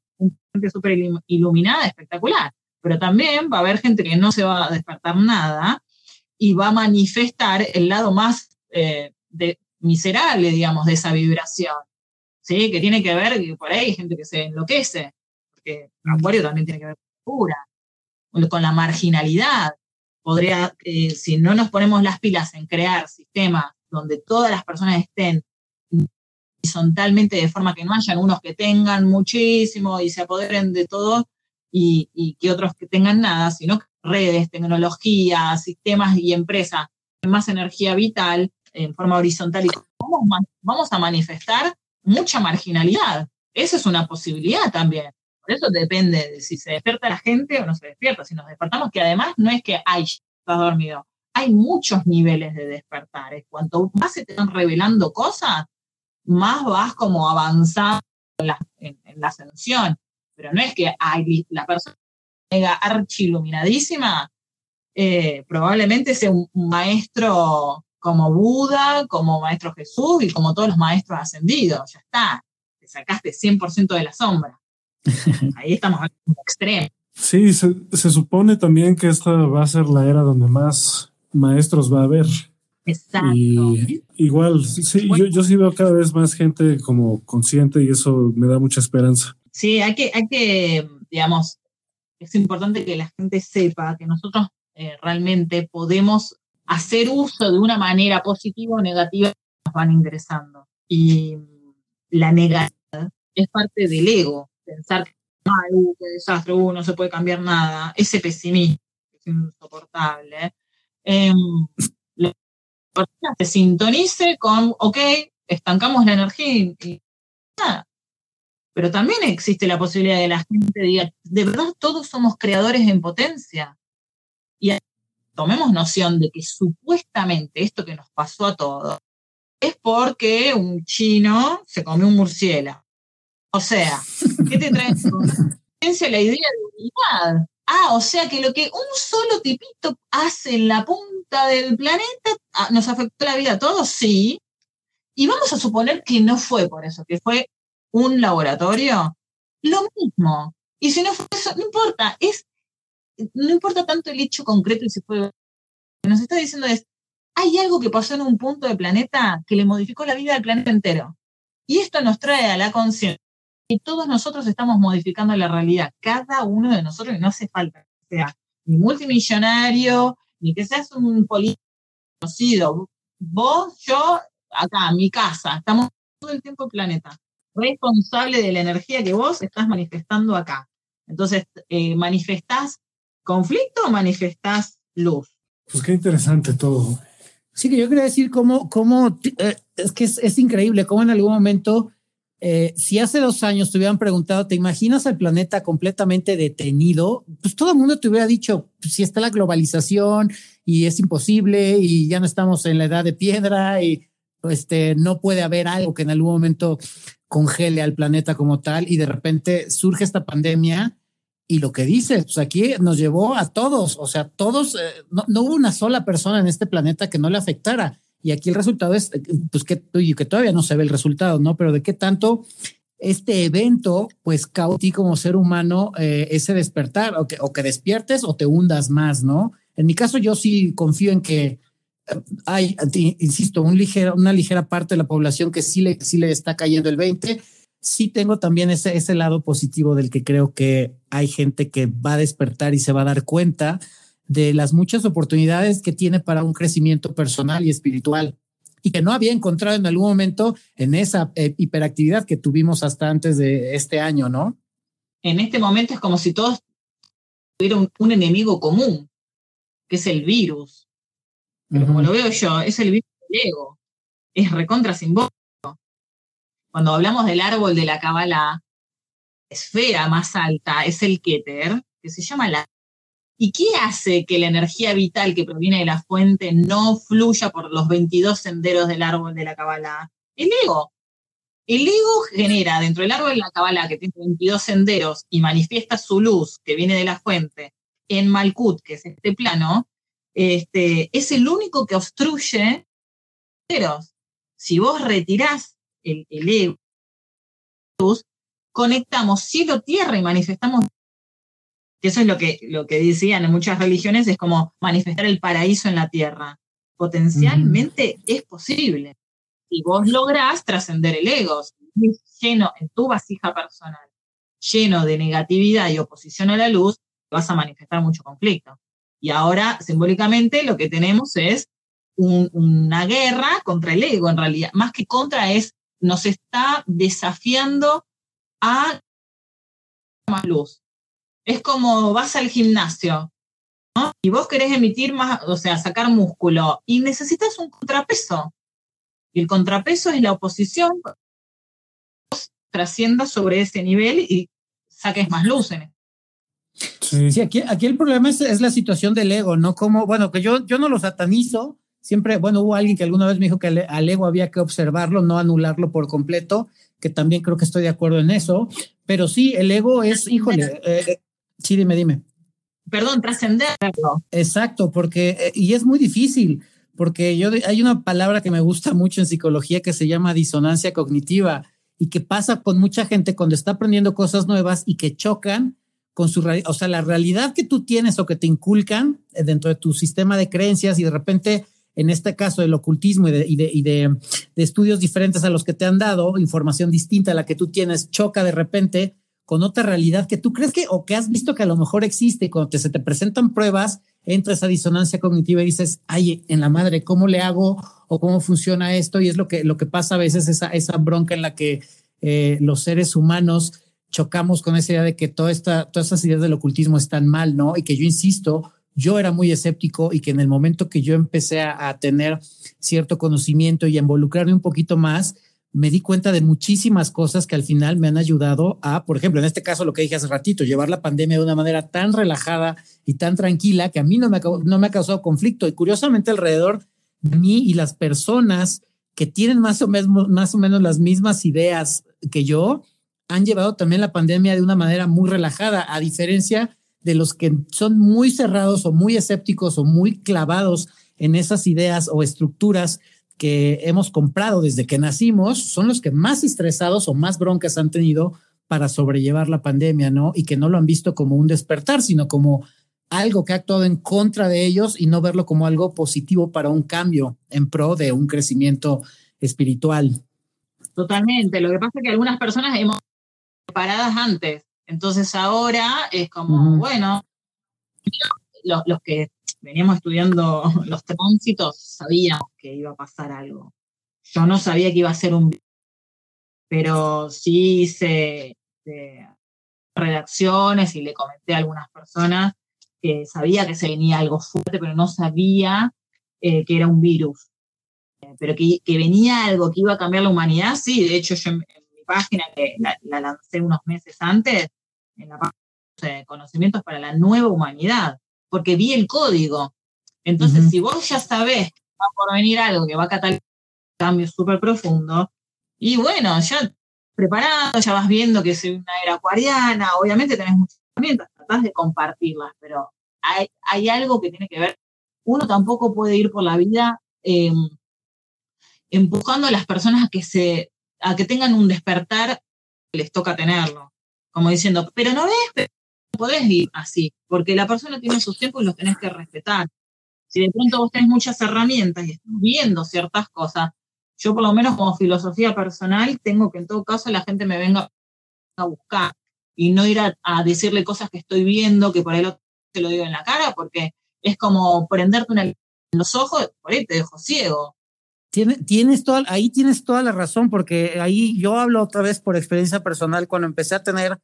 Gente súper iluminada, espectacular. Pero también va a haber gente que no se va a despertar nada y va a manifestar el lado más eh, de, miserable, digamos, de esa vibración, ¿sí? Que tiene que ver, que por ahí hay gente que se enloquece, porque Acuario también tiene que ver con la cura, con la marginalidad. Podría, eh, si no nos ponemos las pilas en crear sistemas donde todas las personas estén horizontalmente de forma que no hayan unos que tengan muchísimo y se apoderen de todo y, que otros que tengan nada, sino redes, tecnología, sistemas y empresas más energía vital, en forma horizontal y vamos, a manifestar mucha marginalidad. Esa es una posibilidad también. Por eso depende de si se despierta la gente o no se despierta. Si nos despertamos, que además no es que, ay, estás dormido. Hay muchos niveles de despertar. Cuanto más se te van revelando cosas, más vas como avanzando en la, en, la ascensión. Pero no es que ay, la persona mega archiluminadísima, eh, probablemente sea un maestro como Buda, como Maestro Jesús y como todos los maestros ascendidos. Ya está, te sacaste 100% de la sombra. Ahí estamos en un extremo. Sí, se, supone también que esta va a ser la era donde más maestros va a haber. Exacto. Y igual, sí, yo, yo sí veo cada vez más gente como consciente y eso me da mucha esperanza. Sí, hay que, hay que digamos, es importante que la gente sepa que nosotros eh, realmente podemos hacer uso de una manera positiva o negativa nos van ingresando. Y la negatividad es parte del ego, pensar que uh, qué desastre, uh, no se puede cambiar nada, ese pesimismo es insoportable. Eh, se sintonice con, ok, estancamos la energía y, nada. Pero también existe la posibilidad de la gente diga, de verdad todos somos creadores en potencia. Y tomemos noción de que supuestamente esto que nos pasó a todos es porque un chino se comió un murciélago. O sea, ¿qué te trae la idea de unidad? Ah, o sea que lo que un solo tipito hace en la punta del planeta ah, nos afectó la vida a todos, sí. Y vamos a suponer que no fue por eso, que fue un laboratorio. Lo mismo. Y si no fue eso, no importa, es no importa tanto el hecho concreto y si fue. Lo que nos está diciendo es: hay algo que pasó en un punto del planeta que le modificó la vida al planeta entero. Y esto nos trae a la conciencia que todos nosotros estamos modificando la realidad, cada uno de nosotros, y no hace falta que sea ni multimillonario, ni que seas un político conocido. Vos, yo, acá, mi casa, estamos todo el tiempo en el planeta, responsable de la energía que vos estás manifestando acá. Entonces, eh, manifestás conflicto o manifestás luz? Pues qué interesante todo. Sí, que yo quería decir cómo, cómo eh, es que es, increíble cómo en algún momento, eh, si hace dos años te hubieran preguntado, ¿te imaginas el planeta completamente detenido? Pues todo el mundo te hubiera dicho, pues, si está la globalización y es imposible y ya no estamos en la edad de piedra y este, no puede haber algo que en algún momento congele al planeta como tal y de repente surge esta pandemia y lo que dices, pues aquí nos llevó a todos, o sea, todos, eh, no, hubo una sola persona en este planeta que no le afectara. Y aquí el resultado es, eh, pues que, que todavía no se ve el resultado, ¿no? Pero de qué tanto este evento, pues causa ti como ser humano eh, ese despertar, o que, o que despiertes o te hundas más, ¿no? En mi caso, yo sí confío en que hay, insisto, un ligero, una ligera parte de la población que sí le, sí le está cayendo el 20 sí tengo también ese, ese lado positivo del que creo que hay gente que va a despertar y se va a dar cuenta de las muchas oportunidades que tiene para un crecimiento personal y espiritual y que no había encontrado en algún momento en esa eh, hiperactividad que tuvimos hasta antes de este año, ¿no? En este momento es como si todos tuvieran un, enemigo común, que es el virus. Pero como lo veo yo, es el virus del ego. Es recontra simbólico. Cuando hablamos del árbol de la Kabbalah, esfera más alta es el Keter, que se llama la ¿Y qué hace que la energía vital que proviene de la fuente no fluya por los 22 senderos del árbol de la Kabbalah? El ego. El ego genera dentro del árbol de la Kabbalah, que tiene 22 senderos, y manifiesta su luz que viene de la fuente en Malkut, que es este plano, este, es el único que obstruye senderos. Si vos retirás el, el ego, conectamos cielo-tierra y manifestamos que eso es lo que, lo que decían en muchas religiones, es como manifestar el paraíso en la tierra. Potencialmente es posible. Y vos lográs trascender el ego, lleno en tu vasija personal, lleno de negatividad y oposición a la luz, vas a manifestar mucho conflicto. Y ahora, simbólicamente, lo que tenemos es una guerra contra el ego, en realidad. Más que contra es, nos está desafiando a más luz es como vas al gimnasio. Y vos querés emitir más, o sea, sacar músculo, y necesitas un contrapeso. Y el contrapeso es la oposición, vos trasciendas sobre ese nivel y saques más luz en Sí, sí aquí, aquí, el problema es, la situación del ego, ¿no? Como, bueno, que yo, yo no lo satanizo, siempre, bueno, hubo alguien que alguna vez me dijo que al ego había que observarlo, no anularlo por completo, que también creo que estoy de acuerdo en eso, pero sí, el ego es, híjole, eh, Sí, dime, dime. Perdón, trascenderlo. Exacto, porque, eh, y es muy difícil, porque yo, hay una palabra que me gusta mucho en psicología que se llama disonancia cognitiva y que pasa con mucha gente cuando está aprendiendo cosas nuevas y que chocan con su realidad, o sea, la realidad que tú tienes o que te inculcan eh, dentro de tu sistema de creencias y de repente, en este caso del ocultismo y, de, y, de, y de estudios diferentes a los que te han dado, información distinta a la que tú tienes, choca de repente con otra realidad que tú crees que o que has visto que a lo mejor existe y cuando se te presentan pruebas, entra esa disonancia cognitiva y dices, ay, en la madre, ¿cómo le hago o cómo funciona esto? Y es lo que, lo que pasa a veces, esa, esa bronca en la que eh, los seres humanos chocamos con esa idea de que toda esta, todas esas ideas del ocultismo están mal, ¿no? Y que yo insisto, yo era muy escéptico y que en el momento que yo empecé a, a tener cierto conocimiento y a involucrarme un poquito más, me di cuenta de muchísimas cosas que al final me han ayudado a, por ejemplo, en este caso lo que dije hace ratito, llevar la pandemia de una manera tan relajada y tan tranquila que a mí no me, no me ha causado conflicto. Y curiosamente alrededor de mí y las personas que tienen más o, menos, más o menos las mismas ideas que yo, han llevado también la pandemia de una manera muy relajada, a diferencia de los que son muy cerrados o muy escépticos o muy clavados en esas ideas o estructuras que hemos comprado desde que nacimos son los que más estresados o más broncas han tenido para sobrellevar la pandemia, ¿no? Y que no lo han visto como un despertar, sino como algo que ha actuado en contra de ellos y no verlo como algo positivo para un cambio en pro de un crecimiento espiritual. Totalmente. Lo que pasa es que algunas personas hemos preparadas antes. Entonces ahora es como, bueno, los, los, que veníamos estudiando los tránsitos, sabíamos que iba a pasar algo. Yo no sabía que iba a ser un pero sí hice redacciones y le comenté a algunas personas que sabía que se venía algo fuerte, pero no sabía eh, que era un virus. pero que, que, venía algo que iba a cambiar la humanidad, sí, de hecho yo página, que la, la, lancé unos meses antes, en la página de conocimientos para la nueva humanidad, porque vi el código. Entonces, si vos ya sabés que va por venir algo que va a catalizar un cambio súper profundo, y bueno, ya preparado, ya vas viendo que es una era acuariana, obviamente tenés muchas herramientas, tratás de compartirlas, pero hay, hay, algo que tiene que ver. Uno tampoco puede ir por la vida eh, empujando a las personas a que se a que tengan un despertar les toca tenerlo. Como diciendo, pero no ves, podés ir así, porque la persona tiene sus tiempos y los tenés que respetar. Si de pronto vos tenés muchas herramientas y estás viendo ciertas cosas, yo por lo menos como filosofía personal tengo que en todo caso la gente me venga a buscar y no ir a, decirle cosas que estoy viendo, que por ahí lo, te lo digo en la cara, porque es como prenderte una en los ojos, por ahí te dejo ciego. Tienes, toda, ahí tienes toda la razón, porque ahí yo hablo otra vez por experiencia personal, cuando empecé a tener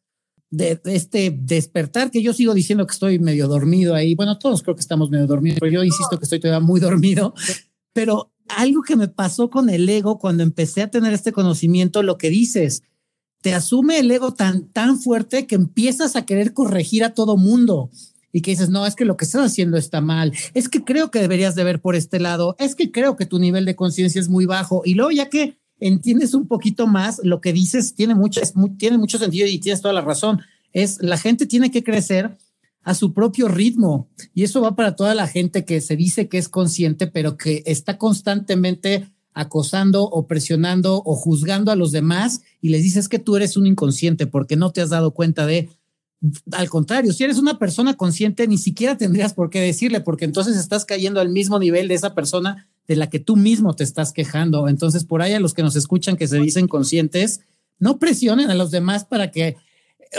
de, este despertar, que yo sigo diciendo que estoy medio dormido ahí, bueno, todos creo que estamos medio dormidos, pero yo insisto que estoy todavía muy dormido, pero algo que me pasó con el ego cuando empecé a tener este conocimiento, lo que dices, te asume el ego tan, tan fuerte que empiezas a querer corregir a todo mundo y que dices, no, es que lo que estás haciendo está mal, es que creo que deberías de ver por este lado, es que creo que tu nivel de conciencia es muy bajo y luego ya que entiendes un poquito más, lo que dices tiene mucho, tiene mucho sentido y tienes toda la razón, es la gente tiene que crecer a su propio ritmo y eso va para toda la gente que se dice que es consciente, pero que está constantemente acosando o presionando o juzgando a los demás y les dices que tú eres un inconsciente porque no te has dado cuenta de, al contrario, si eres una persona consciente, ni siquiera tendrías por qué decirle, porque entonces estás cayendo al mismo nivel de esa persona de la que tú mismo te estás quejando. Entonces, por ahí a los que nos escuchan que se dicen conscientes, no presionen a los demás para que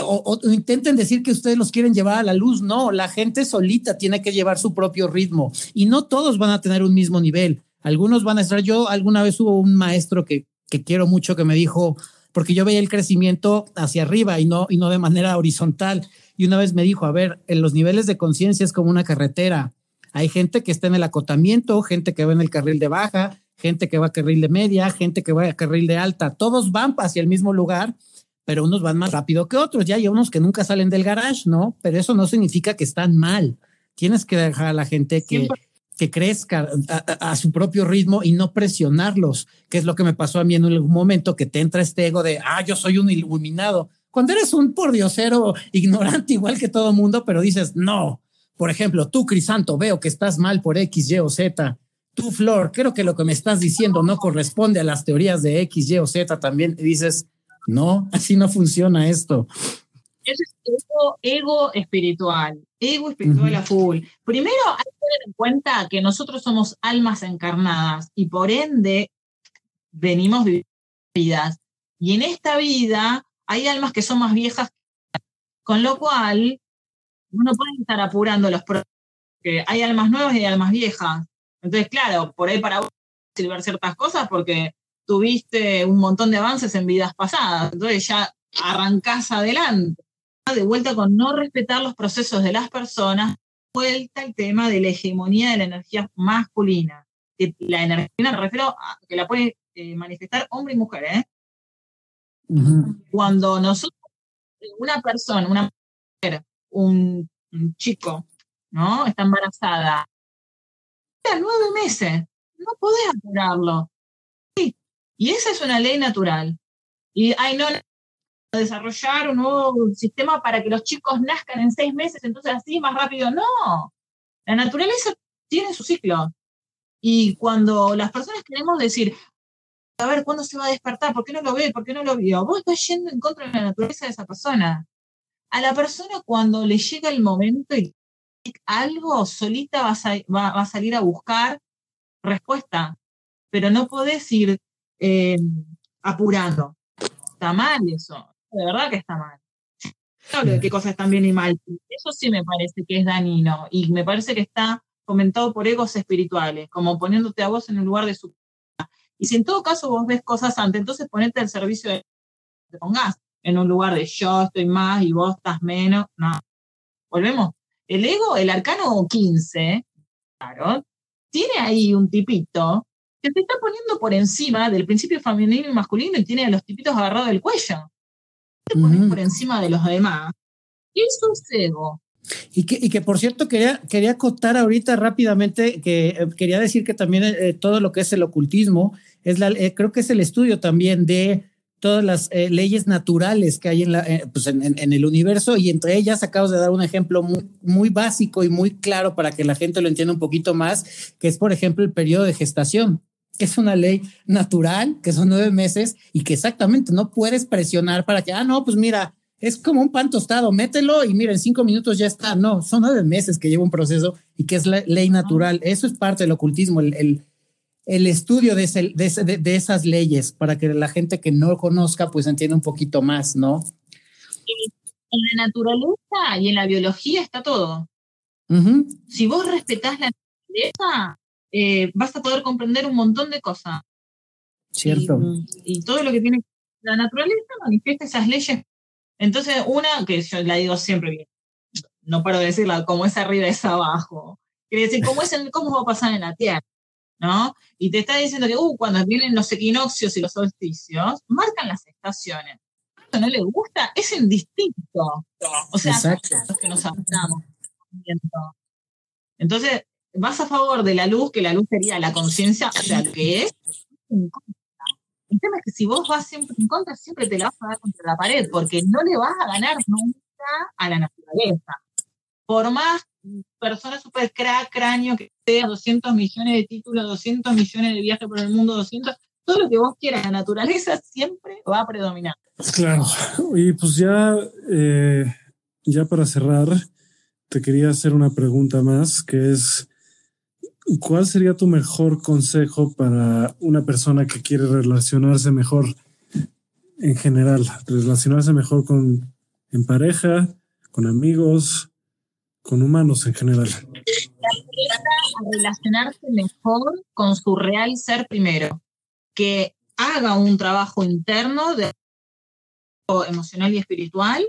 o, o, intenten decir que ustedes los quieren llevar a la luz. No, la gente solita tiene que llevar su propio ritmo y no todos van a tener un mismo nivel. Algunos van a estar, yo alguna vez hubo un maestro que, que quiero mucho que me dijo, porque yo veía el crecimiento hacia arriba y no, y no de manera horizontal. Y una vez me dijo, a ver, en los niveles de conciencia es como una carretera. Hay gente que está en el acotamiento, gente que va en el carril de baja, gente que va a carril de media, gente que va a carril de alta. Todos van hacia el mismo lugar, pero unos van más rápido que otros. Ya hay unos que nunca salen del garage, ¿no? Pero eso no significa que están mal. Tienes que dejar a la gente que, que crezca a, su propio ritmo y no presionarlos, que es lo que me pasó a mí en algún momento, que te entra este ego de, ah, yo soy un iluminado. Cuando eres un pordiosero ignorante igual que todo mundo, pero dices, no. Por ejemplo, tú, Crisanto, veo que estás mal por X, Y o Z. Tú, Flor, creo que lo que me estás diciendo no corresponde a las teorías de X, Y o Z. También dices, no, así no funciona esto. Es ego, ego espiritual, ego espiritual a full. Primero hay que tener en cuenta que nosotros somos almas encarnadas y por ende venimos vidas. Y en esta vida hay almas que son más viejas, con lo cual uno puede estar apurando los que hay almas nuevas y hay almas viejas. Entonces, claro, por ahí para vos sirver ciertas cosas porque tuviste un montón de avances en vidas pasadas. Entonces ya arrancás adelante de vuelta con no respetar los procesos de las personas, vuelta el tema de la hegemonía de la energía masculina. La energía, me refiero a que la puede eh, manifestar hombre y mujer, ¿eh? Cuando nosotros, una persona, una mujer, un, chico, ¿no? Está embarazada, a nueve meses, no podés apurarlo. Y esa es una ley natural. Y, ay, no, desarrollar un nuevo sistema para que los chicos nazcan en seis meses, entonces así más rápido. No, la naturaleza tiene su ciclo. Y cuando las personas queremos decir, a ver, ¿cuándo se va a despertar? ¿Por qué no lo ve? ¿Por qué no lo vio? Vos estás yendo en contra de la naturaleza de esa persona. A la persona cuando le llega el momento y algo, solita va a, salir a buscar respuesta, pero no podés ir eh, apurando. Está mal eso de verdad que está mal. Hablo de qué cosas están bien y mal. Eso sí me parece que es dañino y me parece que está fomentado por egos espirituales, como poniéndote a vos en el lugar de su. Y si en todo caso vos ves cosas antes, entonces ponete al servicio de. Te pongas en un lugar de yo estoy más y vos estás menos. No. Volvemos. El ego, el arcano 15, claro, tiene ahí un tipito que te está poniendo por encima del principio femenino y masculino y tiene a los tipitos agarrados del cuello te pones por encima de los demás. ¿Qué es ego? Y que, y que por cierto, quería, quería acotar ahorita rápidamente que eh, quería decir que también eh, todo lo que es el ocultismo, es la, eh, creo que es el estudio también de todas las leyes naturales que hay en, la, pues en, en, el universo y entre ellas acabas de dar un ejemplo muy, muy básico y muy claro para que la gente lo entienda un poquito más, que es por ejemplo el periodo de gestación que es una ley natural, que son nueve meses y que exactamente no puedes presionar para que, ah, no, pues mira, es como un pan tostado, mételo y mira, en cinco minutos ya está. No, son nueve meses que lleva un proceso y que es la ley natural. Eso es parte del ocultismo, el, el estudio de, de, esas leyes para que la gente que no conozca pues entienda un poquito más, ¿no? En la naturaleza y en la biología está todo. Si vos respetás la naturaleza, eh, vas a poder comprender un montón de cosas. Cierto. Y, todo lo que tiene la naturaleza manifiesta esas leyes. Entonces, una que yo la digo siempre bien, no paro de decirla, como es arriba es abajo. Quiere decir, ¿cómo, es ¿cómo va a pasar en la Tierra? ¿No? Y te está diciendo que uh, cuando vienen los equinoccios y los solsticios, marcan las estaciones. A no le gusta, es indistinto. O sea, los que nos adaptamos. Entonces, vas a favor de la luz, que la luz sería la conciencia, o sea, lo que es. El tema es que si vos vas siempre en contra, siempre te la vas a dar contra la pared, porque no le vas a ganar nunca a la naturaleza. Por más persona super crack, cráneo, que sea 200 millones de títulos, 200 millones de viajes por el mundo, 200, todo lo que vos quieras, la naturaleza siempre va a predominar. Claro, y pues ya, eh, ya para cerrar, te quería hacer una pregunta más, que es, ¿cuál sería tu mejor consejo para una persona que quiere relacionarse mejor en general, relacionarse mejor con en pareja, con amigos, con humanos en general? Relacionarse mejor con su real ser primero, que haga un trabajo interno de emocional y espiritual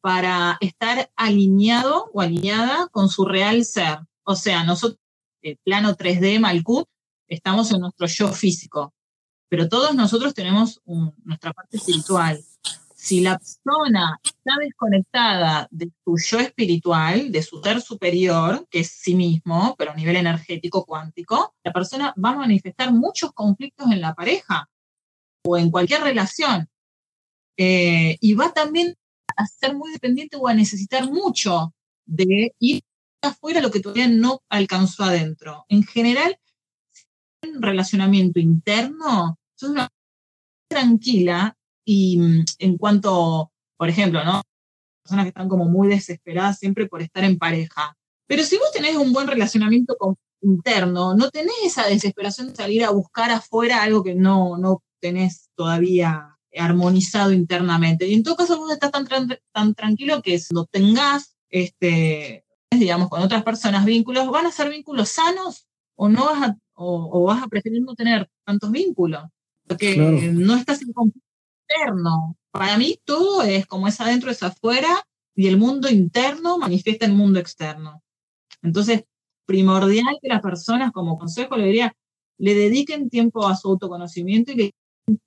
para estar alineado o alineada con su real ser. O sea, nosotros, el plano 3D Malkut, estamos en nuestro yo físico, pero todos nosotros tenemos nuestra parte espiritual. Si la persona está desconectada de su yo espiritual, de su ser superior, que es sí mismo, pero a nivel energético cuántico, la persona va a manifestar muchos conflictos en la pareja o en cualquier relación. Eh, y va también a ser muy dependiente o a necesitar mucho de ir afuera lo que todavía no alcanzó adentro. En general, un relacionamiento interno, es una tranquila y mm, en cuanto, por ejemplo, ¿no? Personas que están como muy desesperadas siempre por estar en pareja. Pero si vos tenés un buen relacionamiento interno, no tenés esa desesperación de salir a buscar afuera algo que no, no tenés todavía armonizado internamente. Y en todo caso vos estás tan, tan tranquilo que no tengas, este, digamos, con otras personas vínculos, van a ser vínculos sanos o no vas a, o, vas a preferir no tener tantos vínculos, porque no estás en conflicto interno. Para mí todo es como es adentro, es afuera, y el mundo interno manifiesta el mundo externo. Entonces, primordial que las personas, como consejo, le diría, le dediquen tiempo a su autoconocimiento y que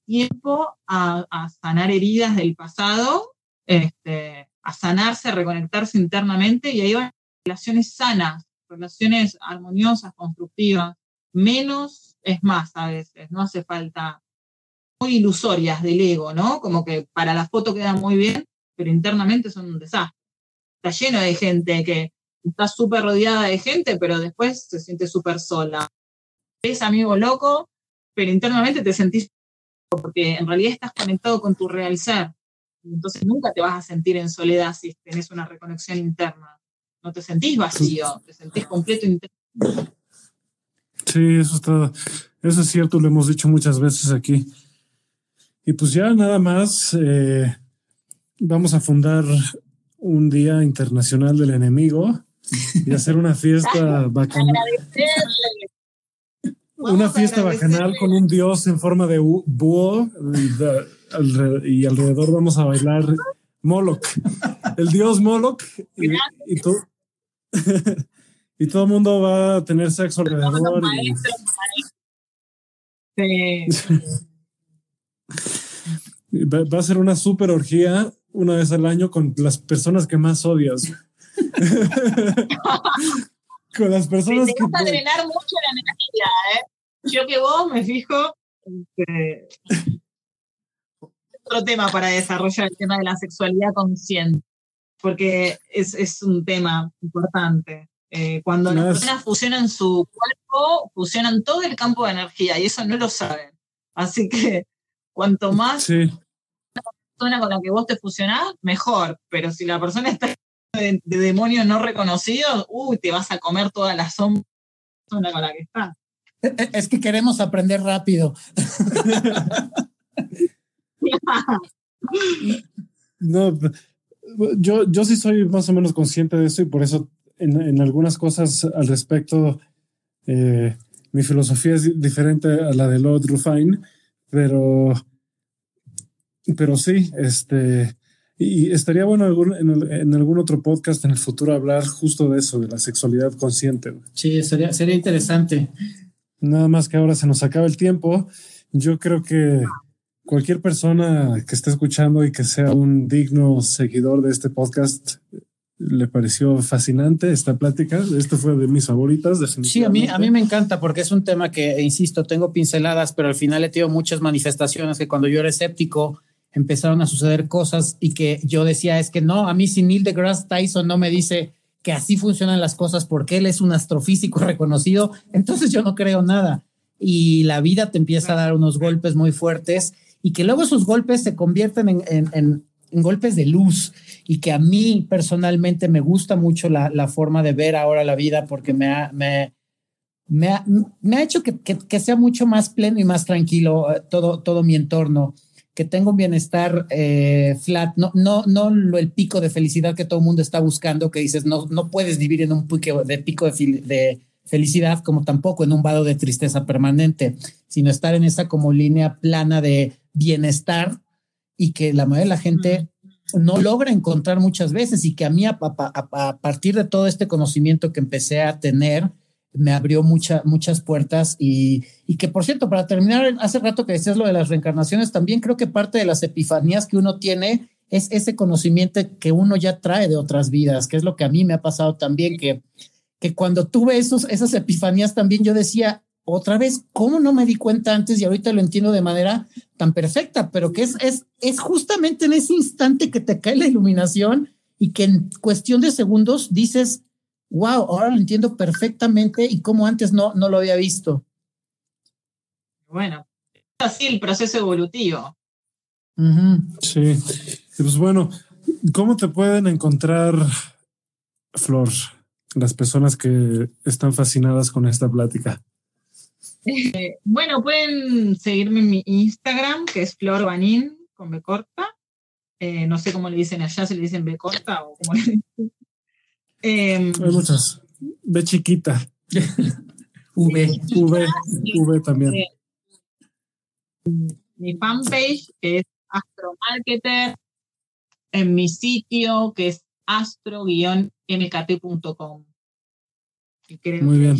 tiempo a, sanar heridas del pasado, este, a sanarse, a reconectarse internamente y ahí van relaciones sanas, relaciones armoniosas, constructivas. Menos es más a veces, no hace falta muy ilusorias del ego, ¿no? Como que para la foto queda muy bien, pero internamente son un desastre. Está lleno de gente que está súper rodeada de gente, pero después se siente súper sola. Es amigo loco, pero internamente te sentís porque en realidad estás conectado con tu real ser. Entonces nunca te vas a sentir en soledad si tenés una reconexión interna. No te sentís vacío, te sentís completo. Sí, eso está, eso es cierto, lo hemos dicho muchas veces aquí. Y pues ya nada más, eh, vamos a fundar un Día Internacional del Enemigo y hacer una fiesta bacana una fiesta bacanal con un dios en forma de búho y, alrededor vamos a bailar Moloch, el dios Moloch y, y, todo el mundo va a tener sexo alrededor. Va, a ser una super orgía una vez al año con las personas que más odias. con las personas que... Vas a drenar mucho la energía, ¿eh? Yo que vos me fijo... Este, otro tema para desarrollar el tema de la sexualidad consciente, porque es, es un tema importante. Eh, cuando las personas fusionan su cuerpo, fusionan todo el campo de energía y eso no lo saben. Así que cuanto más la persona con la que vos te fusionás, mejor. Pero si la persona está de, demonios no reconocidos, uy, te vas a comer toda la sombra con la que está. Es que queremos aprender rápido. no, yo, yo sí soy más o menos consciente de eso y por eso en, algunas cosas al respecto eh, mi filosofía es diferente a la de Lord Rufine, pero, pero sí, este, y estaría bueno en, algún otro podcast en el futuro hablar justo de eso, de la sexualidad consciente. Sí, sería, sería interesante. Nada más que ahora se nos acaba el tiempo. Yo creo que cualquier persona que esté escuchando y que sea un digno seguidor de este podcast le pareció fascinante esta plática. Esto fue de mis favoritas. Sí, a mí, a mí me encanta porque es un tema que, insisto, tengo pinceladas, pero al final he tenido muchas manifestaciones que cuando yo era escéptico empezaron a suceder cosas y que yo decía es que no, a mí si Neil deGrasse Tyson no me dice que así funcionan las cosas porque él es un astrofísico reconocido, entonces yo no creo nada. Y la vida te empieza a dar unos golpes muy fuertes y que luego esos golpes se convierten en, en, golpes de luz y que a mí personalmente me gusta mucho la, la forma de ver ahora la vida porque me ha, me, me ha, me ha hecho que, que, que, sea mucho más pleno y más tranquilo eh, todo, todo mi entorno que tenga un bienestar eh, flat, no, no, no lo, el pico de felicidad que todo el mundo está buscando, que dices, no, no puedes vivir en un pico de, pico de, felicidad, como tampoco en un vado de tristeza permanente, sino estar en esa como línea plana de bienestar y que la mayoría de la gente no logra encontrar muchas veces y que a mí a partir de todo este conocimiento que empecé a tener, me abrió muchas puertas y, que, por cierto, para terminar, hace rato que decías lo de las reencarnaciones, también creo que parte de las epifanías que uno tiene es ese conocimiento que uno ya trae de otras vidas, que es lo que a mí me ha pasado también, que, que cuando tuve esos, esas epifanías también yo decía, otra vez, ¿cómo no me di cuenta antes y ahorita lo entiendo de manera tan perfecta? Pero que es, es, es justamente en ese instante que te cae la iluminación y que en cuestión de segundos dices, wow, ahora lo entiendo perfectamente y como antes no, no lo había visto. Bueno, es así el proceso evolutivo. Sí, pues bueno, ¿cómo te pueden encontrar, Flor, las personas que están fascinadas con esta plática? Eh, bueno, pueden seguirme en mi Instagram, que es Flor Banin, con B corta. Eh, no sé cómo le dicen allá, si le dicen B corta o cómo le dicen. Em, Hay muchas. B chiquita. v. V. V también. Mi fanpage es astromarketer. En mi sitio que es astro-mkt.com. Muy bien.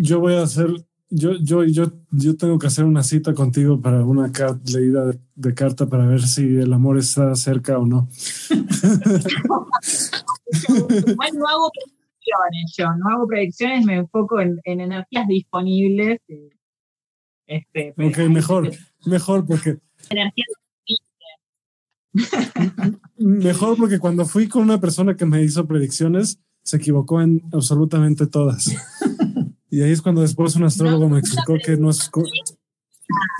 Yo voy a hacer yo, yo, yo, yo tengo que hacer una cita contigo para una leída de, carta para ver si el amor está cerca o no. Igual no hago predicciones, yo no hago predicciones, me enfoco en, energías disponibles. este, ok, mejor, mejor porque... Energías Mejor porque cuando fui con una persona que me hizo predicciones, se equivocó en absolutamente todas. Y ahí es cuando después un astrólogo me explicó que no es...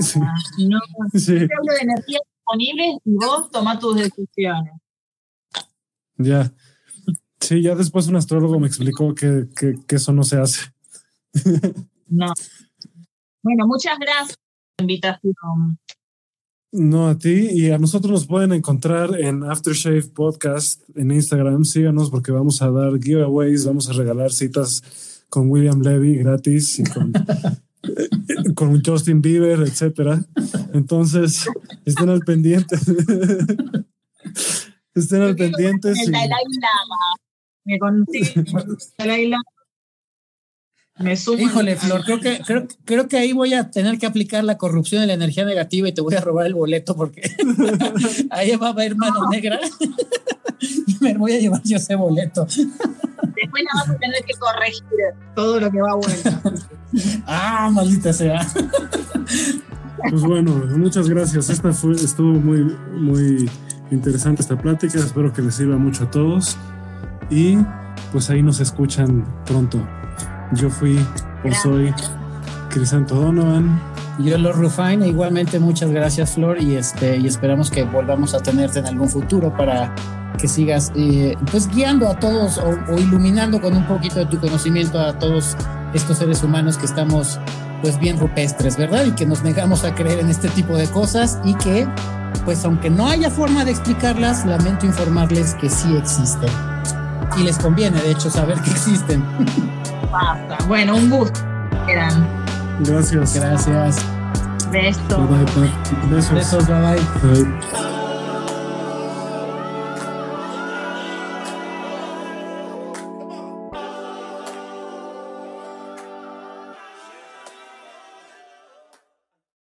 Sí. No, sí. hablo de energías disponibles y vos toma tus decisiones. Ya. Sí, ya después un astrólogo me explicó que, que, que eso no se hace. no. Bueno, muchas gracias por la invitación. No, a ti y a nosotros nos pueden encontrar en Aftershave Podcast en Instagram. Síganos porque vamos a dar giveaways, vamos a regalar citas con William Levy gratis y con, con Justin Bieber, etcétera. Entonces, estén al pendiente. estén al pendiente. El Dalai Lama. Me. Dalai Lama. Me sumo Híjole, Flor, creo que, creo, creo que ahí voy a tener que aplicar la corrupción de la energía negativa y te voy a robar el boleto porque ahí va a haber mano negra y me voy a llevar yo ese boleto. Después la vas a tener que corregir todo lo que va bueno. ah, maldita sea. Pues bueno, muchas gracias. Esta fue, estuvo muy, muy interesante esta plática. Espero que les sirva mucho a todos. Y pues ahí nos escuchan pronto. Yo fui o soy Crisanto Donovan. Yo lo Rufine, igualmente muchas gracias Flor y este y esperamos que volvamos a tenerte en algún futuro para que sigas eh, pues guiando a todos o, iluminando con un poquito de tu conocimiento a todos estos seres humanos que estamos pues bien rupestres, ¿verdad? Y que nos negamos a creer en este tipo de cosas y que pues aunque no haya forma de explicarlas, lamento informarles que sí existen. Y les conviene, de hecho, saber que existen. Basta. Bueno, un gusto. Eran. Gracias. Gracias. Besos. Besos, bye bye. Bye.